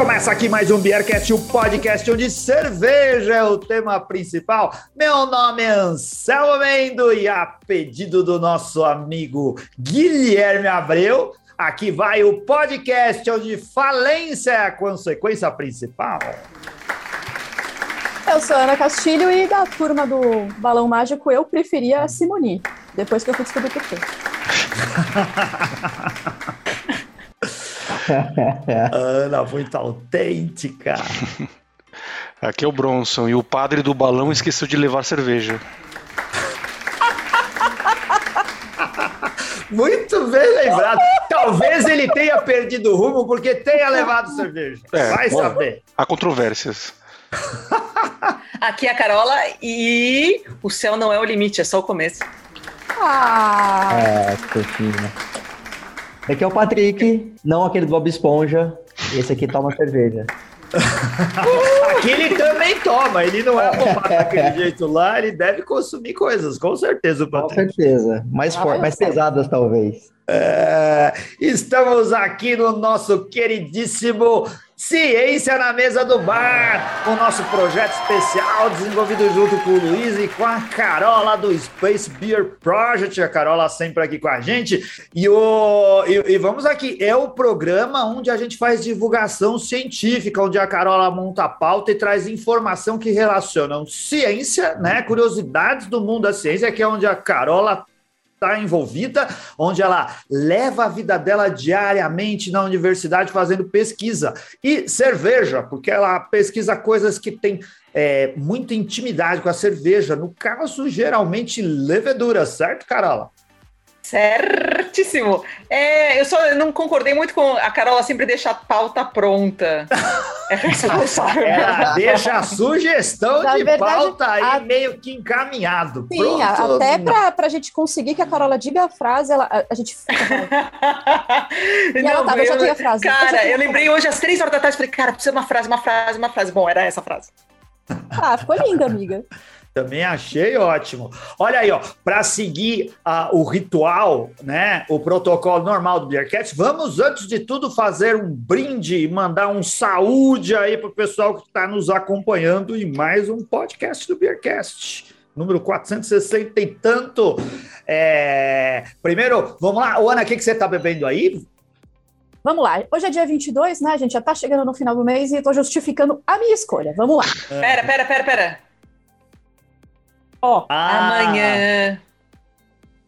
Começa aqui mais um Beercast, o podcast onde cerveja é o tema principal. Meu nome é Anselmo Mendo e a pedido do nosso amigo Guilherme Abreu, aqui vai o podcast onde falência é a consequência principal. Eu sou Ana Castilho e da turma do Balão Mágico eu preferia a Simoni, depois que eu fui descobrir por quê. Ana, muito autêntica. Aqui é o Bronson e o padre do balão esqueceu de levar cerveja. Muito bem lembrado. Talvez ele tenha perdido o rumo porque tenha levado cerveja. É, Vai bom. saber. Há controvérsias. Aqui é a Carola e o céu não é o limite, é só o começo. Ah, É, fofinho. Aqui é o Patrick, não aquele do Bob Esponja. Esse aqui toma cerveja. Aqui ele também toma, ele não é arrombado daquele jeito lá, ele deve consumir coisas, com certeza, Com Patrick. certeza. Mais, Ah, mais sei. pesadas, talvez. É, estamos aqui no nosso queridíssimo Ciência na Mesa do Bar, o nosso projeto especial desenvolvido junto com o Luiz e com a Carola do Space Beer Project. A Carola sempre aqui com a gente. E, o, e, e vamos aqui, é o programa onde a gente faz divulgação científica, onde a Carola monta a pauta e traz informação que relacionam ciência, né, curiosidades do mundo da ciência, que é onde a Carola está envolvida, onde ela leva a vida dela diariamente na universidade fazendo pesquisa. E cerveja, porque ela pesquisa coisas que têm é, muita intimidade com a cerveja. No caso, geralmente levedura, certo, Carola? Certíssimo. É, eu só não concordei muito com a Carola sempre deixa a pauta pronta. É responsável. Ela deixa a sugestão Na de verdade, pauta aí a- meio que encaminhado. sim, Pronto. a- até pra, pra gente conseguir que a Carola diga a frase, ela, a, a gente. E ela tava, eu já tinha a frase. Eu Cara, tinha eu a lembrei hoje às três horas da tarde, falei, cara, precisa de uma frase, uma frase, uma frase. Bom, era essa frase. Ah, ficou linda, amiga. Também achei ótimo. Olha aí, ó, para seguir ah, o ritual, né, o protocolo normal do Beercast, vamos antes de tudo fazer um brinde e mandar um saúde aí para o pessoal que está nos acompanhando em mais um podcast do Beercast. Número 460 e tanto. É, Primeiro, vamos lá. Ô, Ana, o que, que você está bebendo aí? Vamos lá. Hoje é dia 22, né? A gente já tá chegando no final do mês e eu tô justificando a minha escolha. Vamos lá. Pera, pera, pera, pera. Ó, Ah, Amanhã.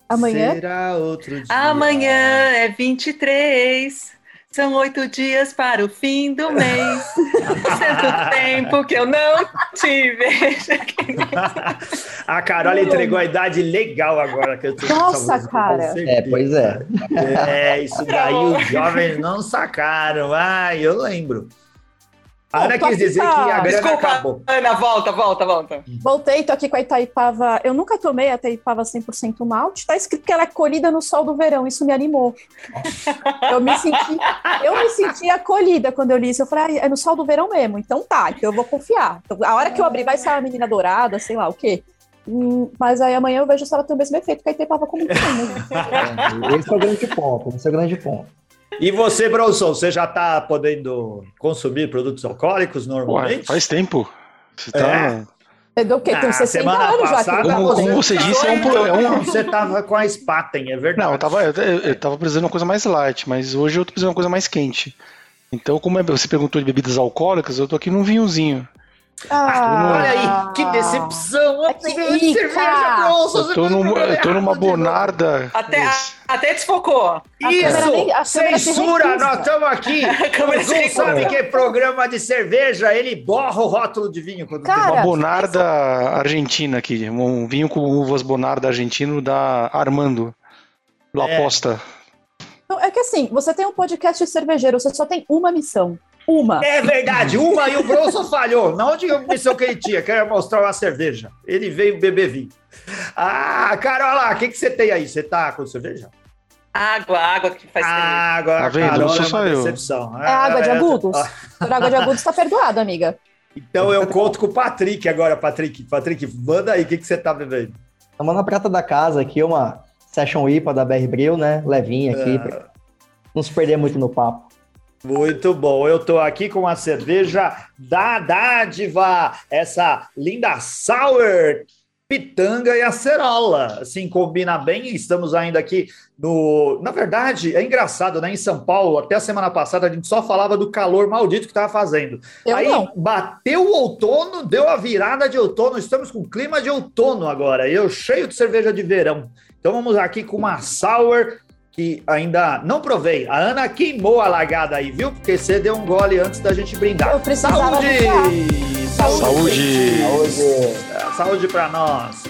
amanhã. Será outro dia. Amanhã é 23. São oito dias para o fim do mês. Tanto tempo que eu não te vejo. A Carol entregou a idade legal agora que eu tô Nossa, música, cara. É, pois é. É, isso daí os jovens não sacaram. Ai, eu lembro. A Ana quis dizer pra- que a grana Desculpa, acabou. Ana, volta, volta, volta. Voltei, tô aqui com a Itaipava. Eu nunca tomei a Itaipava 100% malte. Tá escrito que ela é colhida no sol do verão. Isso me animou. Eu me senti, eu me senti acolhida quando eu li isso. Eu falei, ah, é no sol do verão mesmo. Então tá, então eu vou confiar. Então, a hora que eu abrir vai ser uma menina dourada, sei lá o quê. Hum, mas aí amanhã eu vejo se ela tem o mesmo efeito que a Itaipava? É, Esse é o grande ponto. Esse é o grande ponto. E você, Bronson, você já está podendo consumir produtos alcoólicos Ué, normalmente? faz tempo. Você tá. Entendeu? Porque tem Ah, 60 semana anos já. passada, que eu Como- tô- como você disse, é um pro- é Não, Você tava com a Spaten, é verdade. Não, eu tava, eu, eu tava precisando de uma coisa mais light, mas hoje eu tô precisando de uma coisa mais quente. Então, como é- você perguntou de bebidas alcoólicas, eu tô aqui num vinhozinho. Ah, Olha aí, que decepção. É que Cerveja. Bronson, Eu tô, num- eu tô numa bonarda. Até, até desfocou. A câmera nem- a Isso! Censura! Nós estamos aqui! A câmera O se Zoom recusa. sabe que é programa de cerveja, ele borra o rótulo de vinho quando Cara, tem Uma bonarda argentina aqui. Um vinho com uvas bonarda argentino da Armando. Do É. Aposta. Não, é que assim, você tem um podcast cervejeiro, você só tem uma missão. Uma. É verdade, uma e o Bronson falhou. Não diga a missão que ele tinha, que era mostrar uma cerveja. Ele veio beber vinho. Ah, Carola, o que, que você tem aí? Você tá com cerveja? Água, água que faz. Água, Tá vendo? Carola é uma decepção. É água de Ah, agudos. ah, Por água de agudos tá perdoado, amiga. Então eu conto com o Patrick agora, Patrick. Patrick, manda aí, o que, que você tá bebendo? Estamos na prata da casa aqui, uma Session IPA da BR Bril, né? Levinha aqui, pra não se perder muito no papo. Muito bom. Eu tô aqui com a cerveja da Dádiva, essa linda sour pitanga e acerola. Assim, combina bem. Estamos ainda aqui no. Na verdade, é engraçado, né? Em São Paulo, até a semana passada, a gente só falava do calor maldito que estava fazendo. Eu Aí não. bateu o outono, deu a virada de outono. Estamos com clima de outono agora. Eu cheio de cerveja de verão. Então vamos aqui com uma sour que ainda não provei. A Ana queimou a lagada aí, viu? Porque você deu um gole antes da gente brindar. Eu precisava Saúde! Saúde! Saúde! Saúde. É, Saúde para nós.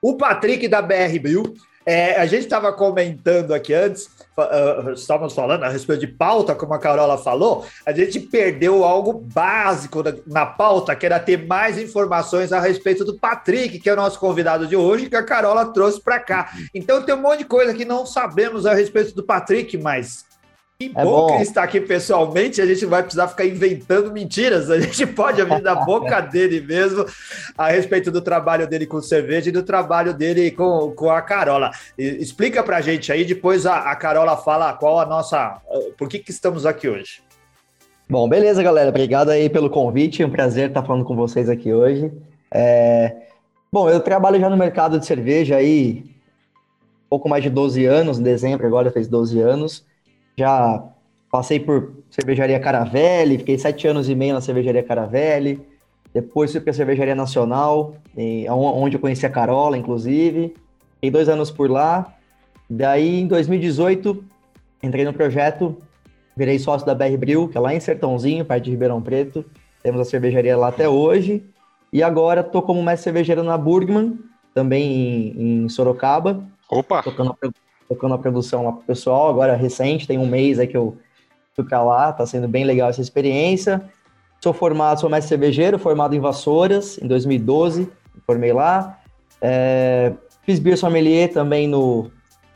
O Patrick da BR Bill, é, a gente estava comentando aqui antes, ah, estávamos falando a respeito de pauta, como a Carola falou, a gente perdeu algo básico na pauta, que era ter mais informações a respeito do Patrick, que é o nosso convidado de hoje, que a Carola trouxe para cá. Então tem um monte de coisa que não sabemos a respeito do Patrick, mas que É bom, bom. que ele está aqui pessoalmente, a gente vai precisar ficar inventando mentiras, a gente pode ouvir da boca dele mesmo a respeito do trabalho dele com cerveja e do trabalho dele com, com a Carola. E- explica pra gente aí, depois a, a Carola fala qual a nossa. Por que, que estamos aqui hoje? Bom, beleza, galera. Obrigado aí pelo convite. É um prazer estar falando com vocês aqui hoje. É, Bom, eu trabalho já no mercado de cerveja aí pouco mais de 12 anos. Em dezembro agora fez 12 anos. Já passei por cervejaria Caravelli, fiquei sete anos e meio na cervejaria Caravelli. Depois fui para a cervejaria Nacional, e- onde eu conheci a Carola, inclusive. Fiquei dois anos por lá. Daí, em 2018, entrei no projeto Virei sócio da BR Bril, que é lá em Sertãozinho, perto de Ribeirão Preto. Temos a cervejaria lá até hoje. E agora tô como mestre cervejeiro na Burgman, também em, em Sorocaba, Opa! tocando a, tocando a produção lá pro pessoal. Agora recente, tem um mês aí que eu fui pra lá, tá sendo bem legal essa experiência. Sou formado, sou mestre cervejeiro, formado em Vassouras, em 2012, formei lá. É, fiz beer sommelier também no...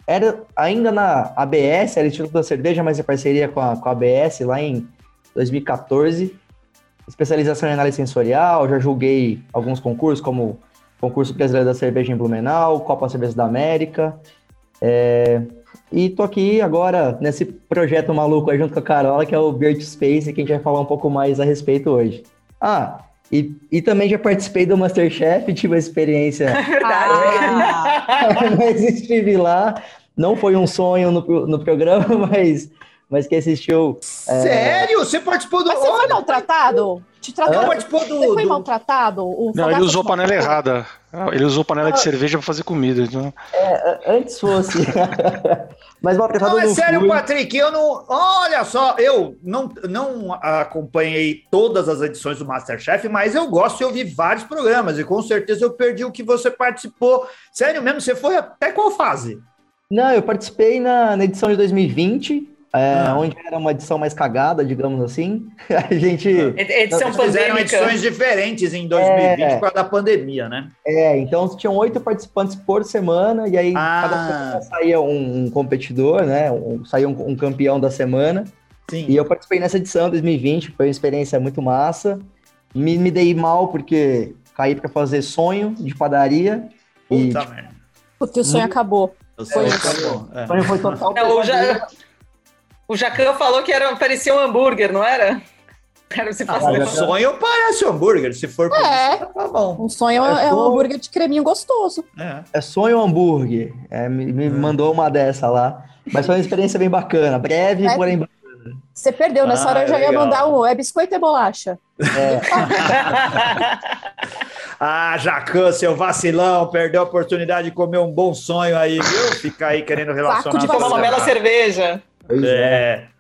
Era ainda na ABS, era Instituto da Cerveja, mas em parceria com a, com a ABS lá em 2014. Especialização em análise sensorial, já julguei alguns concursos, como concurso brasileiro da cerveja em Blumenau, Copa Cerveja da América. É, e tô aqui agora nesse projeto maluco aí junto com a Carola, que é o Beer to Space, que a gente vai falar um pouco mais a respeito hoje. Ah, e, e também já participei do Masterchef, tive uma experiência, Ah, mas estive lá. Não foi um sonho no, no programa, mas, mas que assistiu. Sério? Você participou do. mas você foi maltratado? Te Você trataram? participou Você do. foi do- maltratado? O Não, ele usou panela errada. Ele usou panela de cerveja pra fazer comida. Então... Antes fosse. mas maltratado Não, é não sério, fui. Patrick, eu não. Olha só, eu não, não acompanhei todas as edições do Masterchef, mas eu gosto de ouvir vários programas e com certeza eu perdi o que você participou. Sério mesmo, você foi até qual fase? Não, eu participei na, na edição de 2020, é, Ah. onde era uma edição mais cagada, digamos assim. A gente. Edição Vocês fizeram edições diferentes em 2020 É. por causa da pandemia, né? É, então tinham oito participantes por semana, e aí Ah. cada semana saía um, um competidor, né? Um, saía um, um campeão da semana. Sim. E eu participei nessa edição 2020, foi uma experiência muito massa. Me, me dei mal porque caí para fazer sonho de padaria. E Puta tipo, merda. Porque o sonho acabou. Foi sei, isso. acabou. É. sonho foi total. Não, o, ja... o Jacan falou que era, parecia um hambúrguer, não era? Era se Ah, o sonho parece hambúrguer, se for por É. isso, tá bom. Um sonho é, É é um hambúrguer de creminho gostoso. É. É sonho hambúrguer. É, me, me Hum. mandou uma dessa lá. Mas foi uma experiência bem bacana. Breve, É. porém Você perdeu, nessa Ah, hora eu já ia legal. mandar um. É biscoito e bolacha. Ah, Jacan, seu vacilão, perdeu a oportunidade de comer um bom sonho aí, viu? Fica aí querendo relacionar. de com Tomar uma você. bela cerveja. Pois é. É.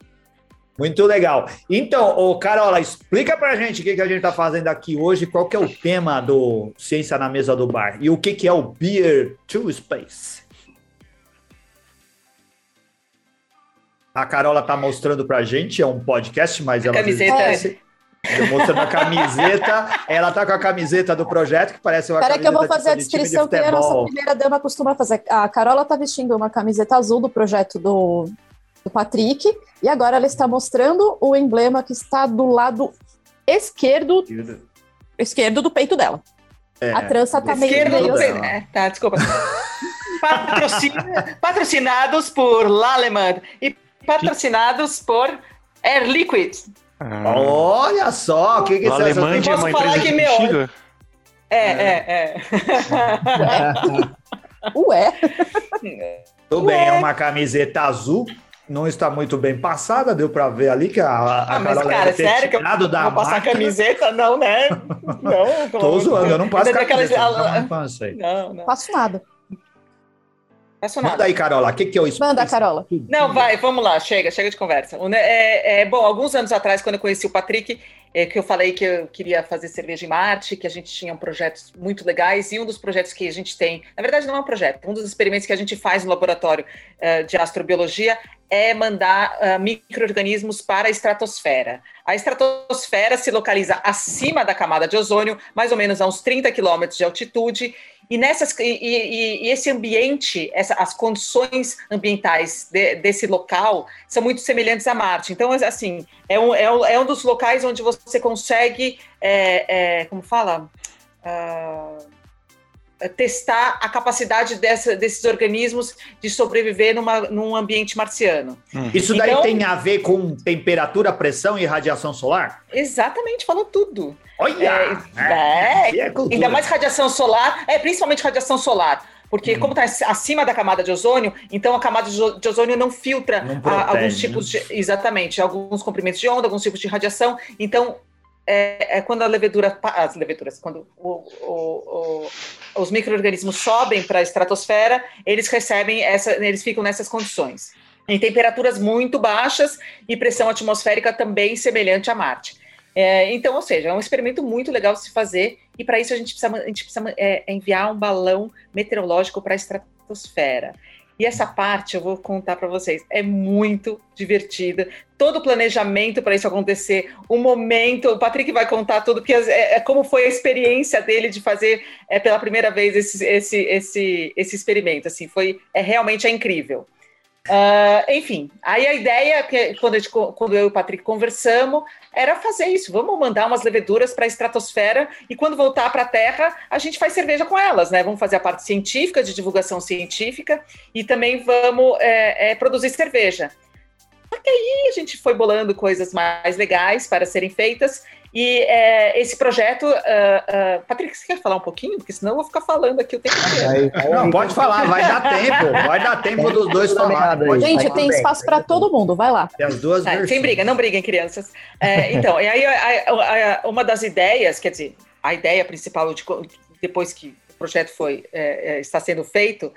Muito legal. Então, ô Carola, explica pra gente o que, que a gente tá fazendo aqui hoje, qual que é o tema do Ciência na Mesa do Bar e o que, que é o Beer to Space. A Carola tá mostrando pra gente, é um podcast, mas ela Camiseta. esquece. Tô mostrando a camiseta. Ela tá com a camiseta do projeto, que parece uma Espera que eu vou camiseta fazer a de time de descrição que a nossa primeira dama costuma fazer. A Carola tá vestindo uma camiseta azul do projeto do, do Patrick. E agora ela está mostrando o emblema que está do lado esquerdo, esquerdo do peito dela. É, a trança tá meio, Esquerdo do assim. peito. É, tá, desculpa. Patrocina- patrocinados por Laleman e patrocinados por Air Liquid. Ah, Olha só, o que, que você Alemanha é Posso falar que meu- bexiga? É, é, é. Ué, Tudo bem, é uma camiseta azul. Não está muito bem passada, deu pra ver ali que a, a Ah, mas Carola cara, ter sério que eu da vou passar camiseta? Não, né? Não. Tô zoando, eu não passo aquelas- camiseta. Não faço aí. Não, não. faço nada. Manda nada. aí, Carola, o que, que eu explico? Manda, Carola. Não, vai, vamos lá, chega, chega de conversa. É, é, bom, alguns anos atrás, quando eu conheci o Patrick, é, que eu falei que eu queria fazer cerveja em Marte, que a gente tinha projetos muito legais, e um dos projetos que a gente tem, na verdade não é um projeto, um dos experimentos que a gente faz no laboratório eh, de astrobiologia é mandar ah, micro-organismos para a estratosfera. A estratosfera se localiza acima da camada de ozônio, mais ou menos a uns 30 quilômetros de altitude, e, nessas, e, e- e esse ambiente, essa- as condições ambientais de- desse local são muito semelhantes a Marte. Então, assim, é um, é um, é um dos locais onde você consegue, é, é, como fala? Ah, testar a capacidade dessa- desses organismos de sobreviver numa, num ambiente marciano. Isso daí Então- tem a ver com temperatura, pressão e radiação solar? Exatamente, falou tudo. Olha! É, é, é cultura. Ainda mais radiação solar, é principalmente radiação solar. Porque, como está acima da camada de ozônio, então a camada de ozônio não filtra Não a- protege, alguns né? tipos de. Exatamente, alguns comprimentos de onda, alguns tipos de radiação. Então, é, é quando a levedura. As leveduras, quando o- o- o- os micro-organismos sobem para a estratosfera, eles recebem essa. Eles ficam nessas condições. Em temperaturas muito baixas e pressão atmosférica também semelhante a Marte. É, então, ou seja, é um experimento muito legal se fazer, e para isso a gente precisa, a gente precisa é, enviar um balão meteorológico para a estratosfera. E essa parte eu vou contar para vocês, é muito divertida. Todo o planejamento para isso acontecer, o momento, o Patrick vai contar tudo, porque é, é como foi a experiência dele de fazer é, pela primeira vez esse, esse, esse, esse experimento. Assim, foi é, realmente é incrível. Ah, enfim, aí a ideia, que quando, gente, quando eu e o Patrick conversamos, era fazer isso. Vamos mandar umas leveduras para a estratosfera e quando voltar para a Terra, a gente faz cerveja com elas, né? Vamos fazer a parte científica, de divulgação científica e também vamos é, é, produzir cerveja. Só que aí a gente foi bolando coisas mais legais para serem feitas e é, esse projeto, uh, uh, Patrick, você quer falar um pouquinho? Porque senão eu vou ficar falando aqui o tempo inteiro. Não, pode falar, vai dar tempo. Vai dar tempo dos dois falar. Gente, tem espaço para todo mundo, vai lá. Tem as duas Tá, versões. sem briga, não briguem, crianças. É, então, e aí a- a- a- uma das ideias, quer dizer, a ideia principal de depois que o projeto foi é, é, está sendo feito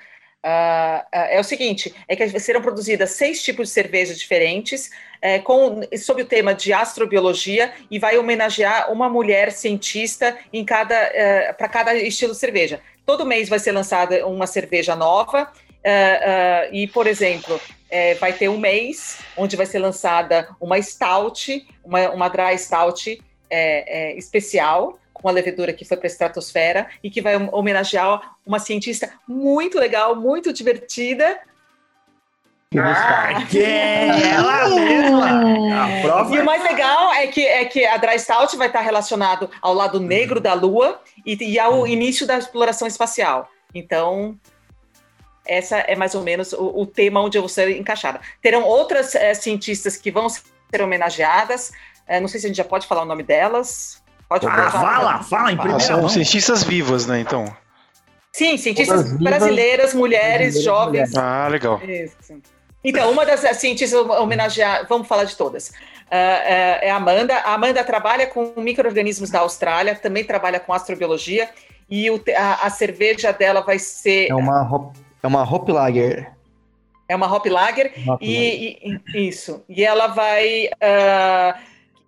ah, é o seguinte: é que serão produzidas seis tipos de cervejas diferentes, é, com, sob o tema de astrobiologia, e vai homenagear uma mulher cientista em cada para cada estilo de cerveja. Todo mês vai ser lançada uma cerveja nova. ah, ah, e, por exemplo, é, vai ter um mês onde vai ser lançada uma stout, uma, uma dry stout é, é, especial, com a levedura que foi para a estratosfera e que vai homenagear uma cientista muito legal, muito divertida. Ah, que é ela mesma. A prova E o mais legal é que, é que a Dry Stout vai estar relacionado ao lado negro da Lua e, e ao início da exploração espacial. Então, essa é mais ou menos o, o tema onde eu vou ser encaixada. Terão outras eh, cientistas que vão ser homenageadas. Eh, não sei se a gente já pode falar o nome delas. Pode Ah, fala, fala em Ah, primeira são mão. cientistas vivas, né? Então. Sim, cientistas vivas, brasileiras, mulheres, brasileiras, jovens. mulheres. Ah, legal. Isso. Então, uma das cientistas homenagear, vamos falar de todas. Ah, é a Amanda. A Amanda trabalha com micro-organismos da Austrália, também trabalha com astrobiologia, e o a, a cerveja dela vai ser. É uma, hop, é uma Hop Lager. É uma Hop Lager, Hop Lager. e, e- isso. E ela vai. ah,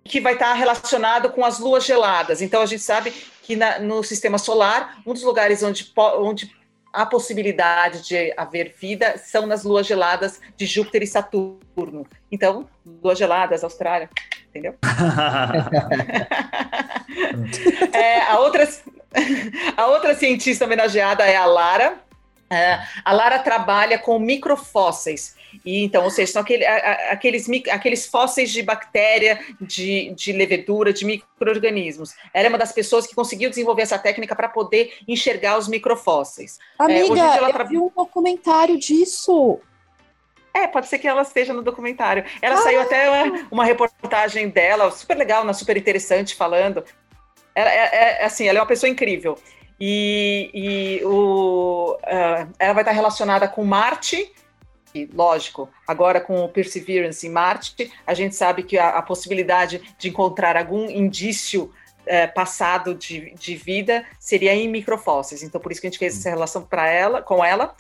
que vai estar relacionado com as luas geladas. Então, a gente sabe que na- no sistema solar, um dos lugares onde, onde há possibilidade de haver vida são nas luas geladas de Júpiter e Saturno. Então, luas geladas, Austrália, entendeu? É, a, outra, a outra cientista homenageada é a Lara. É, a Lara trabalha com microfósseis. E então, ou seja, são aquele, a, aqueles, aqueles fósseis de bactéria, de, de levedura, de micro-organismos. Ela é uma das pessoas que conseguiu desenvolver essa técnica para poder enxergar os microfósseis. Amiga, é, hoje ela eu tra... vi um documentário disso. É, pode ser que ela esteja no documentário. Ela ah. saiu até uma, uma, reportagem dela, super legal, uma super interessante, falando. Ela, é, é, assim, ela é uma pessoa incrível. E, e o, uh, ela vai estar relacionada com Marte, lógico, agora com o Perseverance em Marte, a gente sabe que a, a possibilidade de encontrar algum indício uh, passado de, de, vida seria em microfósseis. Então, por isso que a gente fez essa relação para ela, com ela.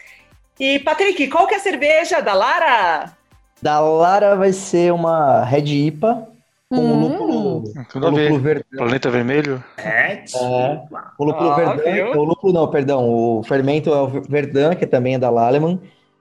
E, Patrick, qual que é a cerveja da Lara? Da Lara vai ser uma Red IPA, com hum. o lúpulo, o lúpulo verdão. Planeta Vermelho? É, é o lúpulo ah, verdão, o lúpulo não, perdão, o fermento é o verdão, que também é da Laleman,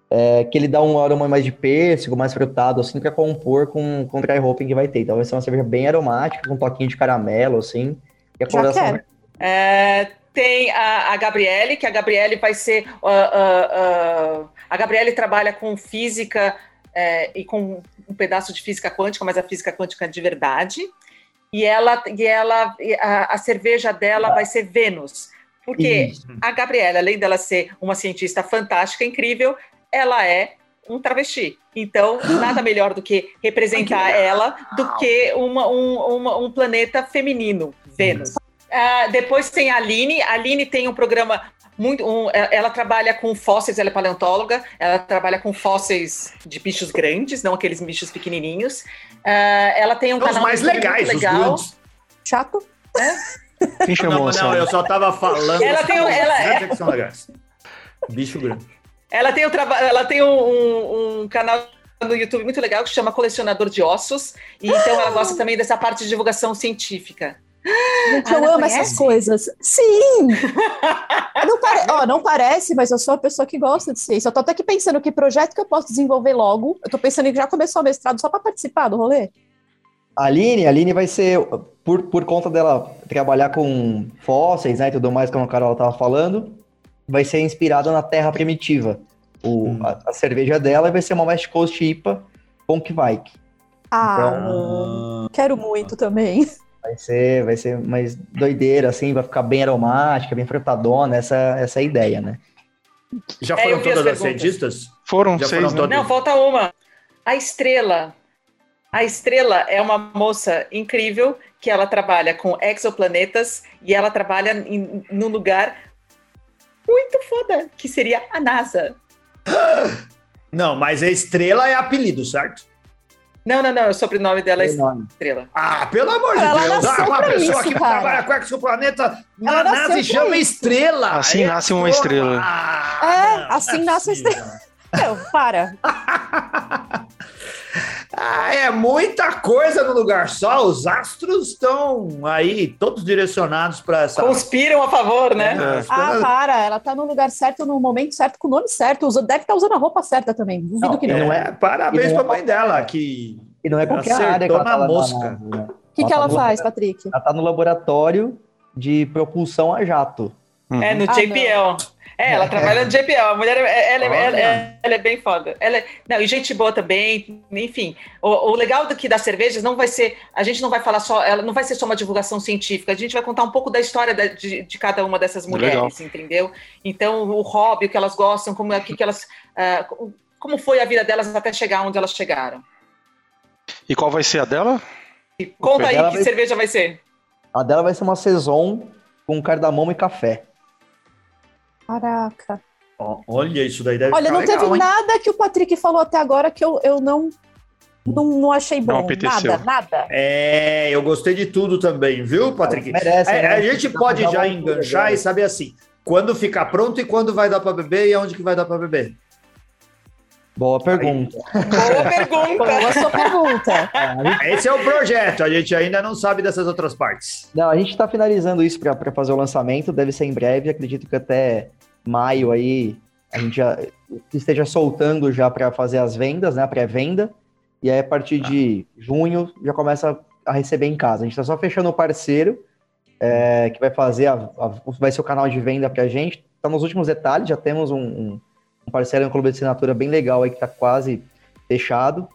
é, que ele dá um aroma mais de pêssego, mais frutado, assim, para compor com, com o dry hopping que vai ter. Então vai ser uma cerveja bem aromática, com um toquinho de caramelo, assim. E a coloração... É, tem a, a Gabriele, que a Gabriele vai ser... Uh, uh, uh, a Gabriele trabalha com física é, e com um pedaço de física quântica, mas a física quântica de verdade. E ela, e ela a, a cerveja dela vai ser Vênus. Porque Isso. a Gabriela, além dela ser uma cientista fantástica, incrível, ela é um travesti. Então, nada melhor do que representar ela do que uma, um, uma, um planeta feminino, Vênus. Uh, depois tem a Aline. A Aline tem um programa muito. Um, é, ela trabalha com fósseis, ela é paleontóloga, ela trabalha com fósseis de bichos grandes, não aqueles bichos pequenininhos. Uh, ela tem um Os canal mais legais, legal. Chato? É? Quem chamou não, não, eu só tava falando. Ela tem, um, ela é... que são legais. Bicho grande. Ela tem, um, ela tem um, um canal no YouTube muito legal que chama Colecionador de Ossos. E então ela gosta também dessa parte de divulgação científica. Gente, eu amo conhece? essas coisas. Sim! não, pare... oh, não parece, mas eu sou uma pessoa que gosta de ciência. Eu tô até aqui pensando que projeto que eu posso desenvolver logo. Eu tô pensando em já começar o mestrado só para participar do rolê. A Aline, a Aline vai ser, por, por conta dela trabalhar com fósseis né, e tudo mais, como a Carol tava falando, vai ser inspirada na Terra Primitiva. O, hum. a, a, cerveja dela vai ser uma West Coast IPA Ponkwijk. Ah, então, quero muito também. Vai ser, vai ser mais doideira, assim, vai ficar bem aromática, bem frutadona, essa, essa é a ideia, né? Já é, foram é, todas as, as cientistas? Foram Já seis, foram todas... Não, falta uma. A Estrela. A Estrela é uma moça incrível que ela trabalha com exoplanetas e ela trabalha em, num lugar muito foda, que seria a NASA. Não, mas a Estrela é apelido, certo? Não, não, não. O sobrenome dela é Estrela. Ah, pelo amor de ela Deus. Ah, uma pessoa isso, que cara. trabalha com exoplaneta na NASA chama isso. Estrela. Assim nasce uma estrela. Ah, é, assim nasce uma estrela. Não, para. ah, é muita coisa no lugar só. Os astros estão aí todos direcionados para essa. Conspiram a favor, né? É, ah, para. Ela tá no lugar certo, no momento certo, com o nome certo. Deve estar tá usando a roupa certa também. Duvido não, que não. não é, parabéns para a mãe dela, que. E não é qualquer área que ela tá na mosca. O né? que, que ela, tá faz, Patrick? Ela tá no laboratório de propulsão a jato. É, no ah, JPL. Não. É, ela trabalha no JPL. A mulher, é, ela, ela, ela, ela, é bem foda. Ela, é, não, e gente boa também. Enfim, o, o legal daqui das cervejas não vai ser. A gente não vai falar só. Ela não vai ser só uma divulgação científica. A gente vai contar um pouco da história da, de, de, cada uma dessas mulheres, legal. entendeu? Então, o hobby, o que elas gostam, como é que elas. Uh, como foi a vida delas até chegar onde elas chegaram. E qual vai ser a dela? E conta aí que vai... cerveja vai ser. A dela vai ser uma saison com cardamomo e café. Caraca. olha, isso daí deve Olha, não legal, teve hein? nada que o Patrick falou até agora que eu, eu não, não, não achei bom. Não nada, nada. É, eu gostei de tudo também, viu, Patrick? Merece, é, né? A gente pode já enganchar e saber assim, quando ficar pronto e quando vai dar para beber e aonde que vai dar para beber. Boa pergunta. Boa pergunta. Boa sua pergunta. Esse é o projeto, a gente ainda não sabe dessas outras partes. Não, a gente está finalizando isso para fazer o lançamento, deve ser em breve, acredito que até maio aí a gente já esteja soltando já para fazer as vendas, né, a pré-venda, e aí a partir de junho já começa a receber em casa. A gente está só fechando o parceiro é, que vai fazer, a, a, vai ser o canal de venda para a gente. Está nos últimos detalhes, já temos um, um um parceiro no clube de assinatura bem legal aí que está quase fechado.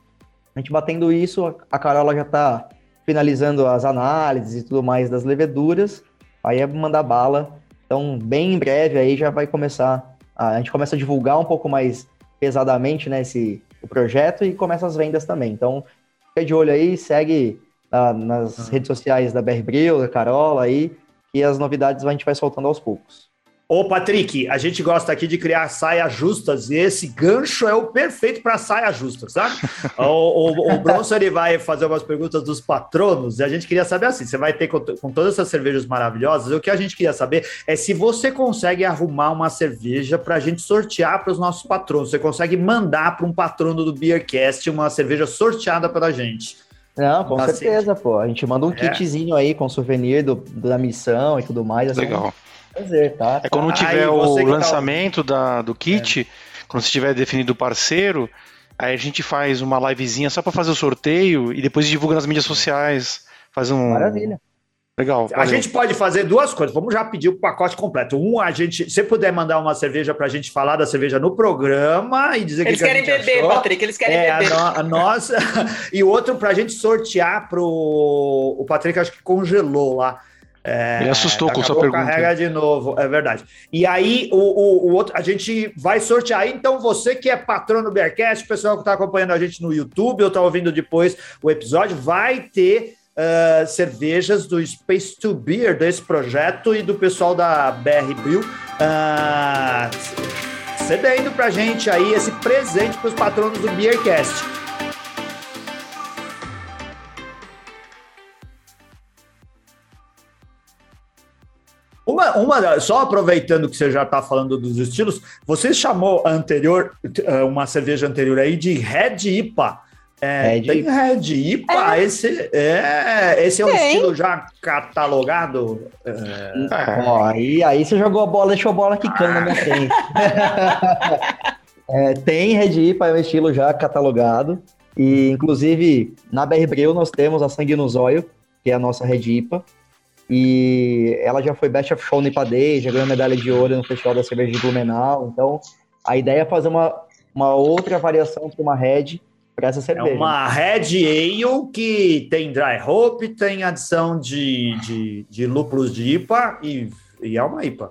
A gente batendo isso, a Carola já está finalizando as análises e tudo mais das leveduras. Aí é mandar bala. Então, bem em breve aí já vai começar. A, a gente começa a divulgar um pouco mais pesadamente né, esse, o projeto e começa as vendas também. Então, fica de olho aí, segue ah, nas uhum. redes sociais da BR Bril, da Carola aí, e as novidades a gente vai soltando aos poucos. Ô, Patrick, a gente gosta aqui de criar saias justas e esse gancho é o perfeito para saia justa, sabe? o, o, o Bronson ele vai fazer umas perguntas dos patronos e a gente queria saber assim: você vai ter com, com todas essas cervejas maravilhosas, o que a gente queria saber é se você consegue arrumar uma cerveja para a gente sortear para os nossos patronos. Você consegue mandar para um patrono do Beercast uma cerveja sorteada para a gente. Não, com assim. certeza, pô. A gente manda um é. kitzinho aí com souvenir do, da missão e tudo mais. Assim. Legal. Prazer, tá? É quando tiver o tá lançamento tá... da, do kit, é. quando você tiver definido o parceiro, aí a gente faz uma livezinha só para fazer o sorteio e depois divulga nas mídias sociais. Faz um. Maravilha. Legal. A gente pode fazer duas coisas. Vamos já pedir o pacote completo. Um, a gente, se puder mandar uma cerveja para a gente falar da cerveja no programa e dizer eles que, querem que beber, achou. Patrick. Eles querem é, beber. A, no, a nossa e o outro para a gente sortear pro o Patrick acho que congelou lá. É, Ele assustou com sua pergunta. Carrega de novo, é verdade. E aí, o, o, o, outro, a gente vai sortear. Então, você que é patrono do Bearcast, o pessoal que está acompanhando a gente no YouTube ou está ouvindo depois o episódio, vai ter uh, cervejas do Space to Beer, desse projeto, e do pessoal da BR Brew. Uh, cedendo para gente aí esse presente para os patronos do Beercast. Uma, uma, só aproveitando que você já está falando dos estilos, você chamou a anterior, eh, uma cerveja anterior aí de Red IPA. É, Red. Tem Red IPA, é. esse, é, esse é um estilo já catalogado. É... Ó, aí, aí você jogou a bola, deixou a bola quicando ah. na minha frente. é, tem Red IPA, é um estilo já catalogado. E, inclusive, na BR Breu nós temos a Sangue no Zóio, que é a nossa Red IPA. E ela já foi Best of Show no Ipadei, já ganhou medalha de ouro no Festival da Cerveja de Blumenau. Então, a ideia é fazer uma, uma outra variação para uma Red para essa cerveja. É uma Red Ale que tem dry hop, tem adição de, de, de lúpulos de IPA e, e é uma IPA.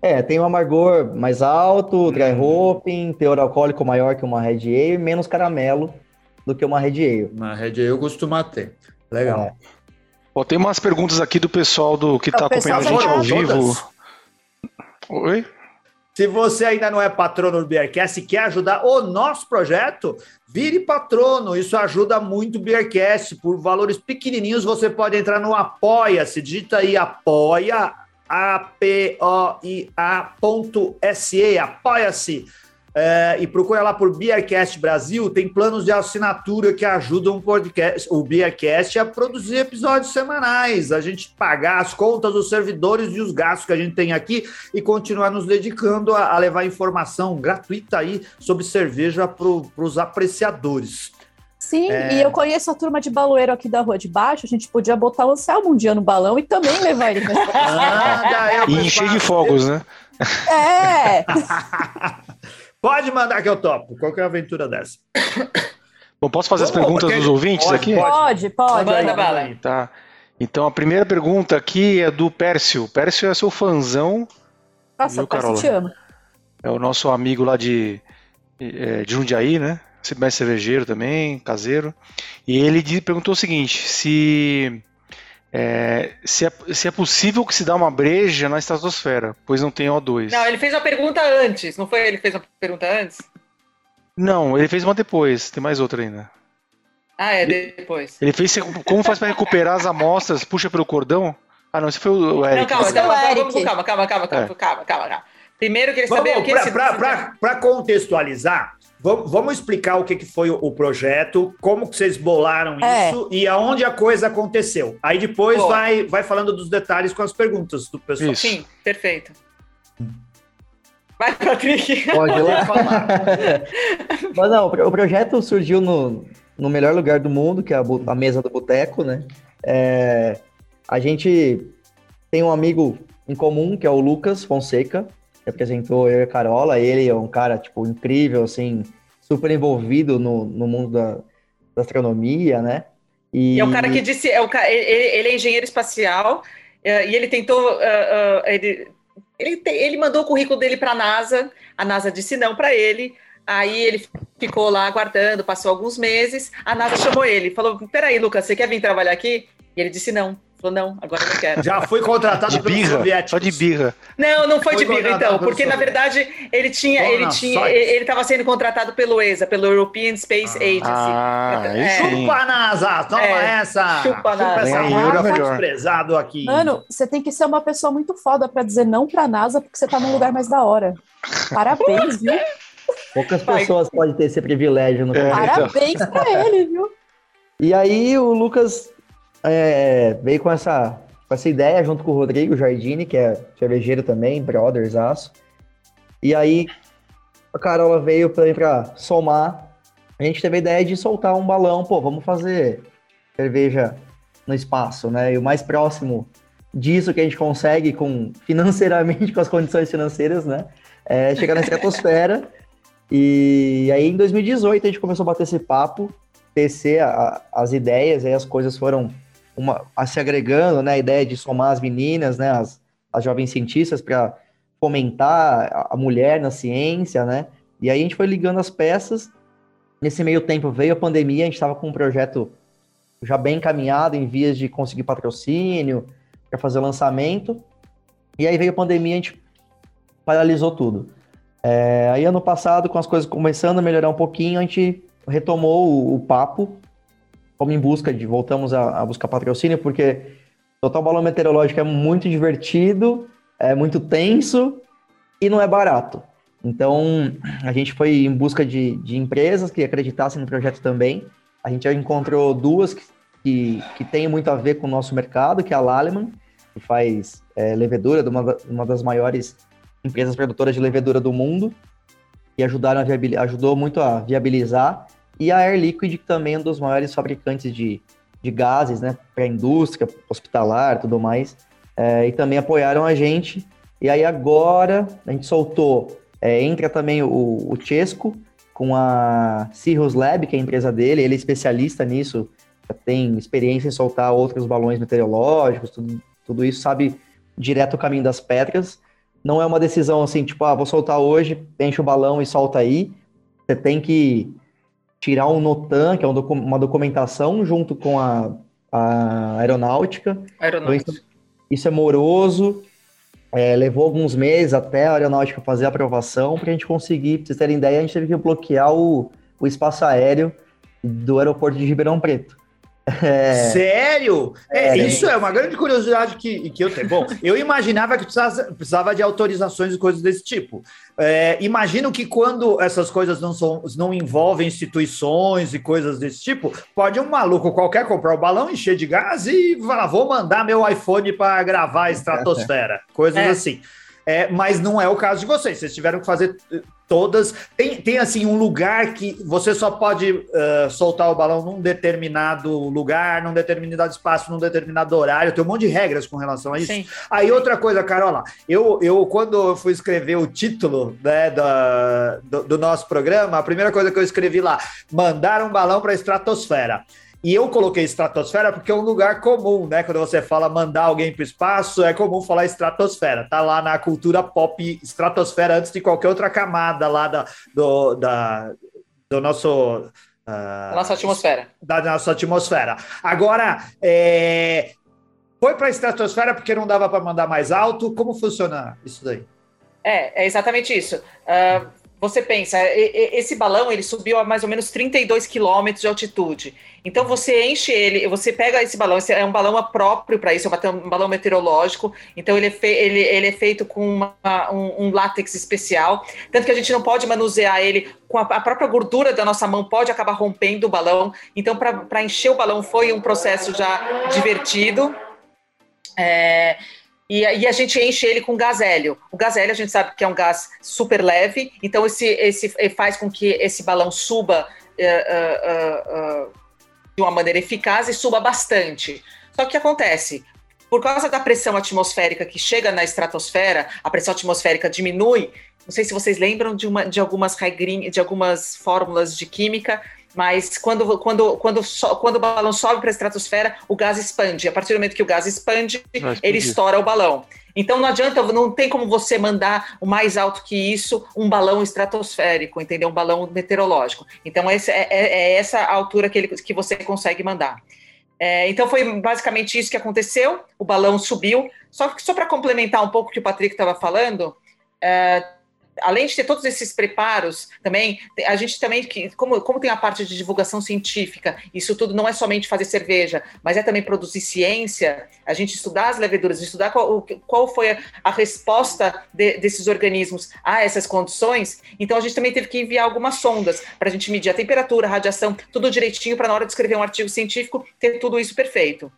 É, tem um amargor mais alto, dry hum. hopping, teor alcoólico maior que uma Red Ale, menos caramelo do que uma Red Ale. Uma Red Ale costuma ter. Legal. É. Ó, tem umas perguntas aqui do pessoal do que está acompanhando a gente ao vivo. Oi? Se você ainda não é patrono do Beercast e quer ajudar o nosso projeto, vire patrono. Isso ajuda muito o Beercast. Por valores pequenininhos, você pode entrar no Apoia-se. Digita aí apoia, A-P-O-I-A.se, apoia-se é, e procura lá por Beercast Brasil, tem planos de assinatura que ajudam o, podcast, o Beercast a produzir episódios semanais, a gente pagar as contas dos servidores e os gastos que a gente tem aqui e continuar nos dedicando a, a levar informação gratuita aí sobre cerveja para os apreciadores. Sim, é... e eu conheço a turma de baloeiro aqui da rua de baixo. A gente podia botar o Anselmo um dia no balão e também levar ele pra ah, E encher de fogos, né? É! Pode mandar que eu topo. Qualquer aventura dessa. Bom, posso fazer as perguntas dos ouvintes pode, aqui? Pode, pode. Manda bala. Tá. Então a primeira pergunta aqui é do Pércio. Pércio é seu fãzão. Nossa, viu, Carola? te ama. É o nosso amigo lá de, é, de Jundiaí, né? Mais cervejeiro também, caseiro. E ele perguntou o seguinte: se é, se, é, se, é, possível que se dá uma breja na estratosfera, pois não tem O2. Não, ele fez uma pergunta antes, não foi ele que fez uma pergunta antes? Não, ele fez uma depois, tem mais outra ainda. Ah, é depois. Ele, ele fez como faz para recuperar as amostras, puxa pelo cordão? Ah, não, esse foi o, Eric. Não, calma, calma, calma, calma, é. calma, calma, calma, calma, Primeiro que ele saber o que pra, esse... pra, pra, pra contextualizar, Vamos explicar o que, que foi o projeto, como que vocês bolaram é. isso e aonde a coisa aconteceu. Aí depois vai, vai falando dos detalhes com as perguntas do pessoal. Isso. Sim, perfeito. Vai, Patrick. Pode lá. Mas não, o projeto surgiu no, no melhor lugar do mundo, que é a, a mesa do boteco, né? É, a gente tem um amigo em comum, que é o Lucas Fonseca, que apresentou eu e a Carola. Ele é um cara, tipo, incrível, assim, super envolvido no, no mundo da, da astronomia, né? E... é o cara que disse, é o, ele, ele é engenheiro espacial é, e ele tentou, uh, uh, ele, ele, ele mandou o currículo dele para a NASA, a NASA disse não para ele, aí ele ficou lá aguardando, passou alguns meses, a NASA chamou ele, falou, peraí, Lucas, você quer vir trabalhar aqui? E ele disse não. Falou, não, agora não quero. Já foi contratado de birra, Só de birra. Não, não foi, foi de birra, então, porque na verdade ele tinha, ele tinha, ele estava sendo contratado pelo ESA, pelo European Space ah, Agency. Ah, é. Chupa NASA, toma é, essa. Chupa NASA. Chupa essa euro desprezado aqui. Mano, você tem que ser uma pessoa muito foda para dizer não pra NASA, porque você tá num lugar mais da hora. Parabéns, viu? Poucas pessoas podem ter esse privilégio no é, Parabéns então. pra ele, viu? E aí o Lucas é, veio com essa, com essa ideia junto com o Rodrigo Jardini, que é cervejeiro também, brothers, aço. E aí a Carola veio para pra somar. A gente teve a ideia de soltar um balão, pô, vamos fazer cerveja no espaço, né? E o mais próximo disso que a gente consegue com financeiramente, com as condições financeiras, né? É chegar na estratosfera. e aí em 2018 a gente começou a bater esse papo, tecer as ideias, aí as coisas foram uma, a se agregando, né, a ideia de somar as meninas, né, as, as jovens cientistas para fomentar a, mulher na ciência, né, e aí a gente foi ligando as peças. Nesse meio tempo veio a pandemia, a gente estava com um projeto já bem encaminhado, em vias de conseguir patrocínio, para fazer o lançamento. E aí veio a pandemia, a gente paralisou tudo. É, aí ano passado, com as coisas começando a melhorar um pouquinho, a gente retomou o, o papo fomos em busca de, voltamos a, a buscar patrocínio, porque Total Balão Meteorológico é muito divertido, é muito tenso e não é barato. Então, a gente foi em busca de, de empresas que acreditassem no projeto também. A gente já encontrou duas que, que, que têm muito a ver com o nosso mercado, que é a Laleman, que faz é, levedura, de uma, uma das maiores empresas produtoras de levedura do mundo, e ajudaram a ajudou muito a viabilizar e a Air Liquid, que também é um dos maiores fabricantes de, de gases, né, para indústria, hospitalar, tudo mais, é, e também apoiaram a gente. E aí agora a gente soltou, é, entra também o, o Chesco com a Cirrus Lab, que é a empresa dele, ele é especialista nisso, tem experiência em soltar outros balões meteorológicos, tudo, tudo isso sabe direto o caminho das pedras. Não é uma decisão assim, tipo, ah, vou soltar hoje, enche o balão e solta aí. Você tem que tirar um NOTAM, que é uma documentação, junto com a, a aeronáutica. aeronáutica. Então, isso, isso, é moroso. É, levou alguns meses até a aeronáutica fazer a aprovação para a gente conseguir, para vocês terem ideia, a gente teve que bloquear o, o espaço aéreo do aeroporto de Ribeirão Preto. É... Sério? É, é, isso é uma grande curiosidade que, que eu tenho. Bom, eu imaginava que precisava, precisava de autorizações e coisas desse tipo. É, imagino que quando essas coisas não, são, não envolvem instituições e coisas desse tipo, pode um maluco qualquer comprar o um balão, encher de gás e falar: vou mandar meu iPhone para gravar a estratosfera. Coisas é. assim. É, mas não é o caso de vocês. Vocês tiveram que fazer todas. Tem, tem assim um lugar que você só pode uh, soltar o balão num determinado lugar, num determinado espaço, num determinado horário. Tem um monte de regras com relação a isso. Sim. Aí outra coisa, Carola, eu, eu quando eu fui escrever o título né, da, do, do nosso programa, a primeira coisa que eu escrevi lá, mandar um balão para a estratosfera. E eu coloquei estratosfera porque é um lugar comum, né? Quando você fala mandar alguém para o espaço, é comum falar estratosfera. Tá lá na cultura pop estratosfera antes de qualquer outra camada lá da, do, da, do nosso. Uh, nossa atmosfera. Da nossa atmosfera. Agora, é, foi para a estratosfera porque não dava para mandar mais alto? Como funciona isso daí? É, é exatamente isso. Uh, você pensa, esse balão ele subiu a mais ou menos 32 quilômetros de altitude. Então você enche ele, você pega esse balão, esse é um balão próprio para isso, é um balão meteorológico. Então ele é, fe, ele, ele é feito com uma, um, um, látex especial, tanto que a gente não pode manusear ele com a, a própria gordura da nossa mão pode acabar rompendo o balão. Então para encher o balão foi um processo já divertido. É, e, e, a gente enche ele com gás hélio. O gás hélio a gente sabe que é um gás super leve, então esse, esse faz com que esse balão suba uh, uh, uh, de uma maneira eficaz e suba bastante. Só que acontece, por causa da pressão atmosférica que chega na estratosfera, a pressão atmosférica diminui não sei se vocês lembram de, uma, de algumas regrinhas, de algumas fórmulas de química, mas quando, quando, quando, so, quando o balão sobe para a estratosfera, o gás expande. A partir do momento que o gás expande, ele estoura o balão. Então não adianta, não tem como você mandar o mais alto que isso, um balão estratosférico, entendeu? Um balão meteorológico. Então esse, é, é, é essa a altura que, ele, que você consegue mandar. É, então foi basicamente isso que aconteceu. O balão subiu. Só, só para complementar um pouco o que o Patrick estava falando, é, além de ter todos esses preparos, também a gente também como, como tem a parte de divulgação científica, isso tudo não é somente fazer cerveja, mas é também produzir ciência. A gente estudar as leveduras, estudar qual, qual foi a, a resposta de, desses organismos a essas condições. Então a gente também teve que enviar algumas sondas para a gente medir a temperatura, a radiação, tudo direitinho para na hora de escrever um artigo científico ter tudo isso perfeito.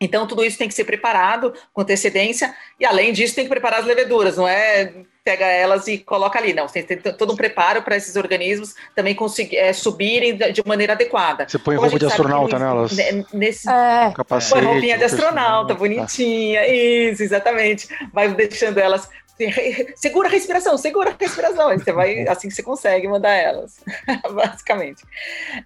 Então, tudo isso tem que ser preparado com antecedência, e além disso, tem que preparar as leveduras, não é pega elas e coloca ali, não. Você tem todo um preparo para esses organismos também conseguir é, subirem de maneira adequada. Você põe roupa de astronauta nelas? Nesse, é. Capacete, põe roupinha de astronauta, bonitinha, isso, exatamente. Vai deixando elas segura a respiração, segura a respiração. Você vai, assim que você consegue mandar elas, basicamente.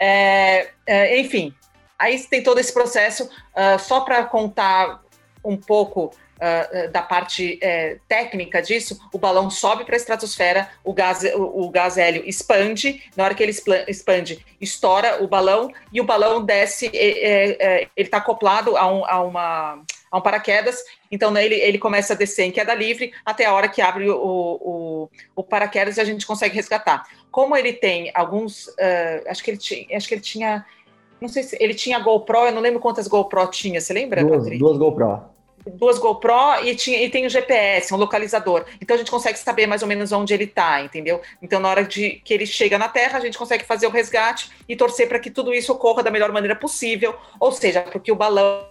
É, é, enfim, Aí tem todo esse processo, uh, só para contar um pouco uh, da parte uh, técnica disso, o balão sobe para a estratosfera, o gás, o, o, gás hélio expande, na hora que ele expande, estoura o balão e o balão desce, ele está acoplado a, um, a, uma, a um paraquedas, então né, ele, ele começa a descer em queda livre até a hora que abre o, o, o paraquedas e a gente consegue resgatar. Como ele tem alguns, uh, acho que ele tinha, acho que ele tinha não sei se ele tinha GoPro, eu não lembro quantas GoPro tinha, você lembra, duas, Duas GoPro. Duas GoPro e, tinha, e tem o um GPS, um localizador. Então a gente consegue saber mais ou menos onde ele está, entendeu? Então, na hora de que ele chega na Terra, a gente consegue fazer o resgate e torcer para que tudo isso ocorra da melhor maneira possível, ou seja, porque o balão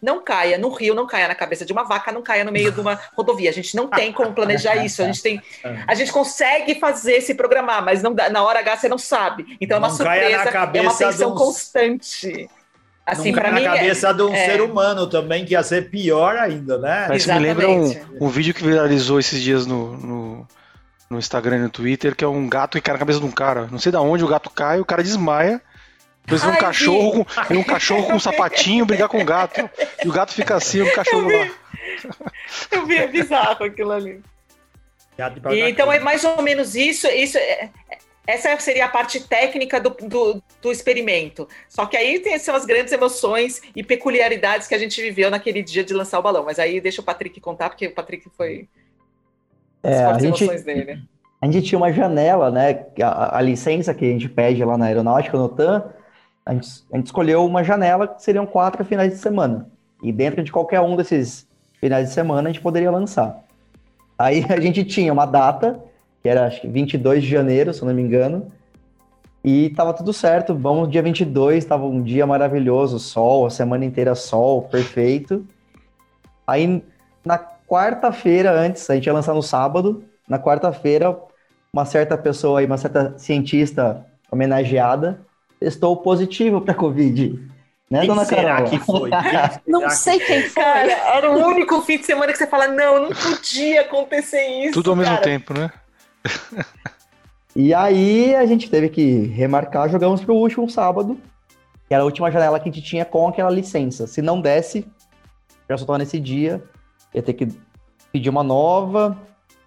não caia no rio, não caia na cabeça de uma vaca, não caia no meio de uma rodovia. A gente não tem como planejar isso. A gente tem, a gente consegue fazer se programar, mas não na hora H você não sabe. Então é uma surpresa, é uma tensão uns... constante. Assim, para mim, na cabeça é, de um é... ser humano também, que ia ser pior ainda, né? Mas me lembra um, um, vídeo que viralizou esses dias no, no, no Instagram e no Twitter, que é um gato que cai na cabeça de um cara. Não sei de onde o gato cai, o cara desmaia. Depois vem um cachorro, com, um cachorro com um sapatinho brigar com o gato. E o gato fica assim, o cachorro eu lá. Eu vi, é bizarro aquilo ali. E, então é mais ou menos isso. isso é, essa seria a parte técnica do, do, do, experimento. Só que aí tem, são as grandes emoções e peculiaridades que a gente viveu naquele dia de lançar o balão. Mas aí deixa o Patrick contar, porque o Patrick foi. É, as a gente, dele. A gente tinha uma janela, né? A, a, licença que a gente pede lá na aeronáutica, no TAM, a gente, a gente escolheu uma janela que seriam quatro finais de semana. E dentro de qualquer um desses finais de semana a gente poderia lançar. Aí a gente tinha uma data, que era acho que 22 de janeiro, se eu não me engano, e tava tudo certo. Vamos dia 22, tava um dia maravilhoso, sol, a semana inteira sol, perfeito. Aí na quarta-feira antes, a gente ia lançar no sábado, na quarta-feira, uma certa pessoa aí, uma certa cientista homenageada, testou positivo para Covid. Né, quem dona será Carol? que foi? não sei quem foi. Cara, era o único fim de semana que você fala, não, não podia acontecer isso. Tudo ao cara. mesmo tempo, né? e aí a gente teve que remarcar, jogamos para o último sábado, que era a última janela que a gente tinha com aquela licença. Se não desse, já só nesse dia, ia ter que pedir uma nova,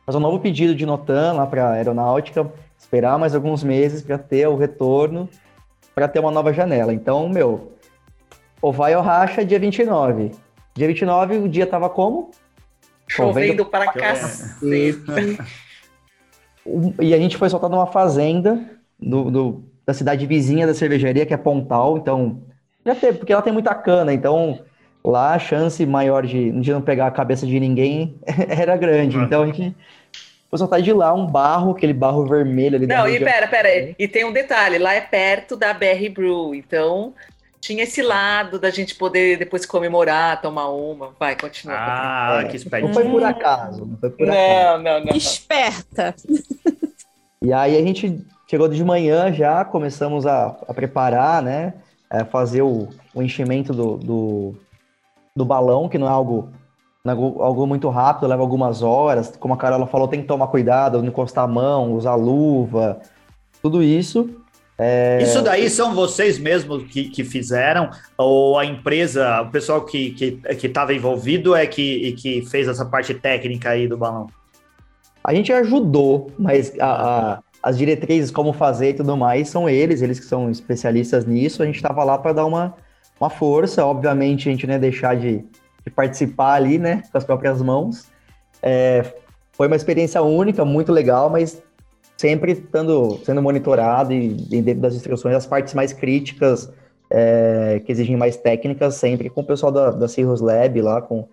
fazer um novo pedido de Notan lá para a aeronáutica, esperar mais alguns meses para ter o retorno para ter uma nova janela. Então, meu, ou vai ou racha dia 29. Dia 29 o dia tava como? Chovendo, para cacete. E a gente foi soltar numa fazenda do, do, da cidade vizinha da cervejaria, que é Pontal. Então, já teve, porque ela tem muita cana, então lá a chance maior de, de não pegar a cabeça de ninguém era grande. Então a gente foi soltar de lá um barro, aquele barro vermelho ali. Não, e pera, pera, e tem um detalhe, lá é perto da Berry Brew, então tinha esse lado da gente poder depois comemorar, tomar uma. Vai, continua. Ah, é, que esperto. Não foi por acaso, não foi por não, acaso. Não, não, não. Esperta. E aí a gente chegou de manhã já, começamos a, a preparar, né? A fazer o, o enchimento do, do, do balão, que não é algo algo, algo muito rápido, leva algumas horas. Como a Carola falou, tem que tomar cuidado, não encostar a mão, usar luva, tudo isso. É... Isso daí são vocês mesmos que, que fizeram, ou a empresa, o pessoal que estava que, que envolvido é que, que fez essa parte técnica aí do balão? A gente ajudou, mas a, a, as diretrizes, como fazer e tudo mais, são eles, eles que são especialistas nisso. A gente estava lá para dar uma, uma força. Obviamente, a gente não ia deixar de, de participar ali, né, com as próprias mãos. É, foi uma experiência única, muito legal, mas sempre sendo monitorado e, dentro das instruções, as partes mais críticas, é, que exigem mais técnicas, sempre com o pessoal da, da Cirrus Lab lá, com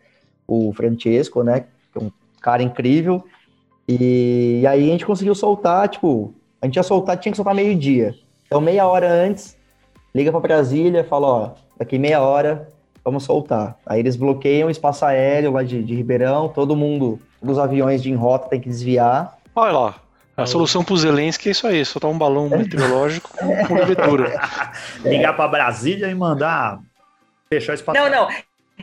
o Francesco, né, que é um cara incrível. E, e aí a gente conseguiu soltar, tipo, a gente ia soltar, tinha que soltar meio-dia. Então, meia hora antes, liga para Brasília, fala, ó, daqui meia hora vamos soltar. Aí eles bloqueiam o espaço aéreo lá de, de Ribeirão, todo mundo, todos os aviões de em rota tem que desviar. Olha lá, a solução para o Zelensky é isso aí, soltar um balão meteorológico com cobertura. Ligar para Brasília e mandar fechar o espaço. Não, não.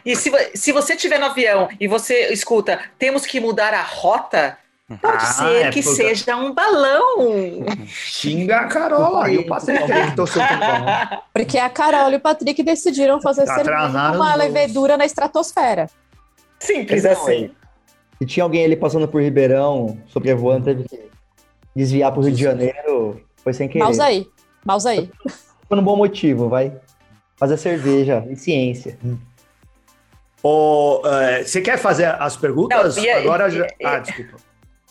E se, se você estiver no avião e você escuta, temos que mudar a rota, pode ah, ser é que porque... seja um balão. Xinga a Carola e o Patrick que balão. Porque a Carola e o Patrick decidiram fazer tá uma levedura na estratosfera. Simples assim. Se tinha alguém ali passando por Ribeirão, sobrevoando, teve que desviar pro Rio de Janeiro foi sem querer. Pausa aí, pausa aí. Foi um bom motivo, vai. Fazer cerveja e ciência. Oh, uh, você quer fazer as perguntas? Não, Agora já... Ah, desculpa.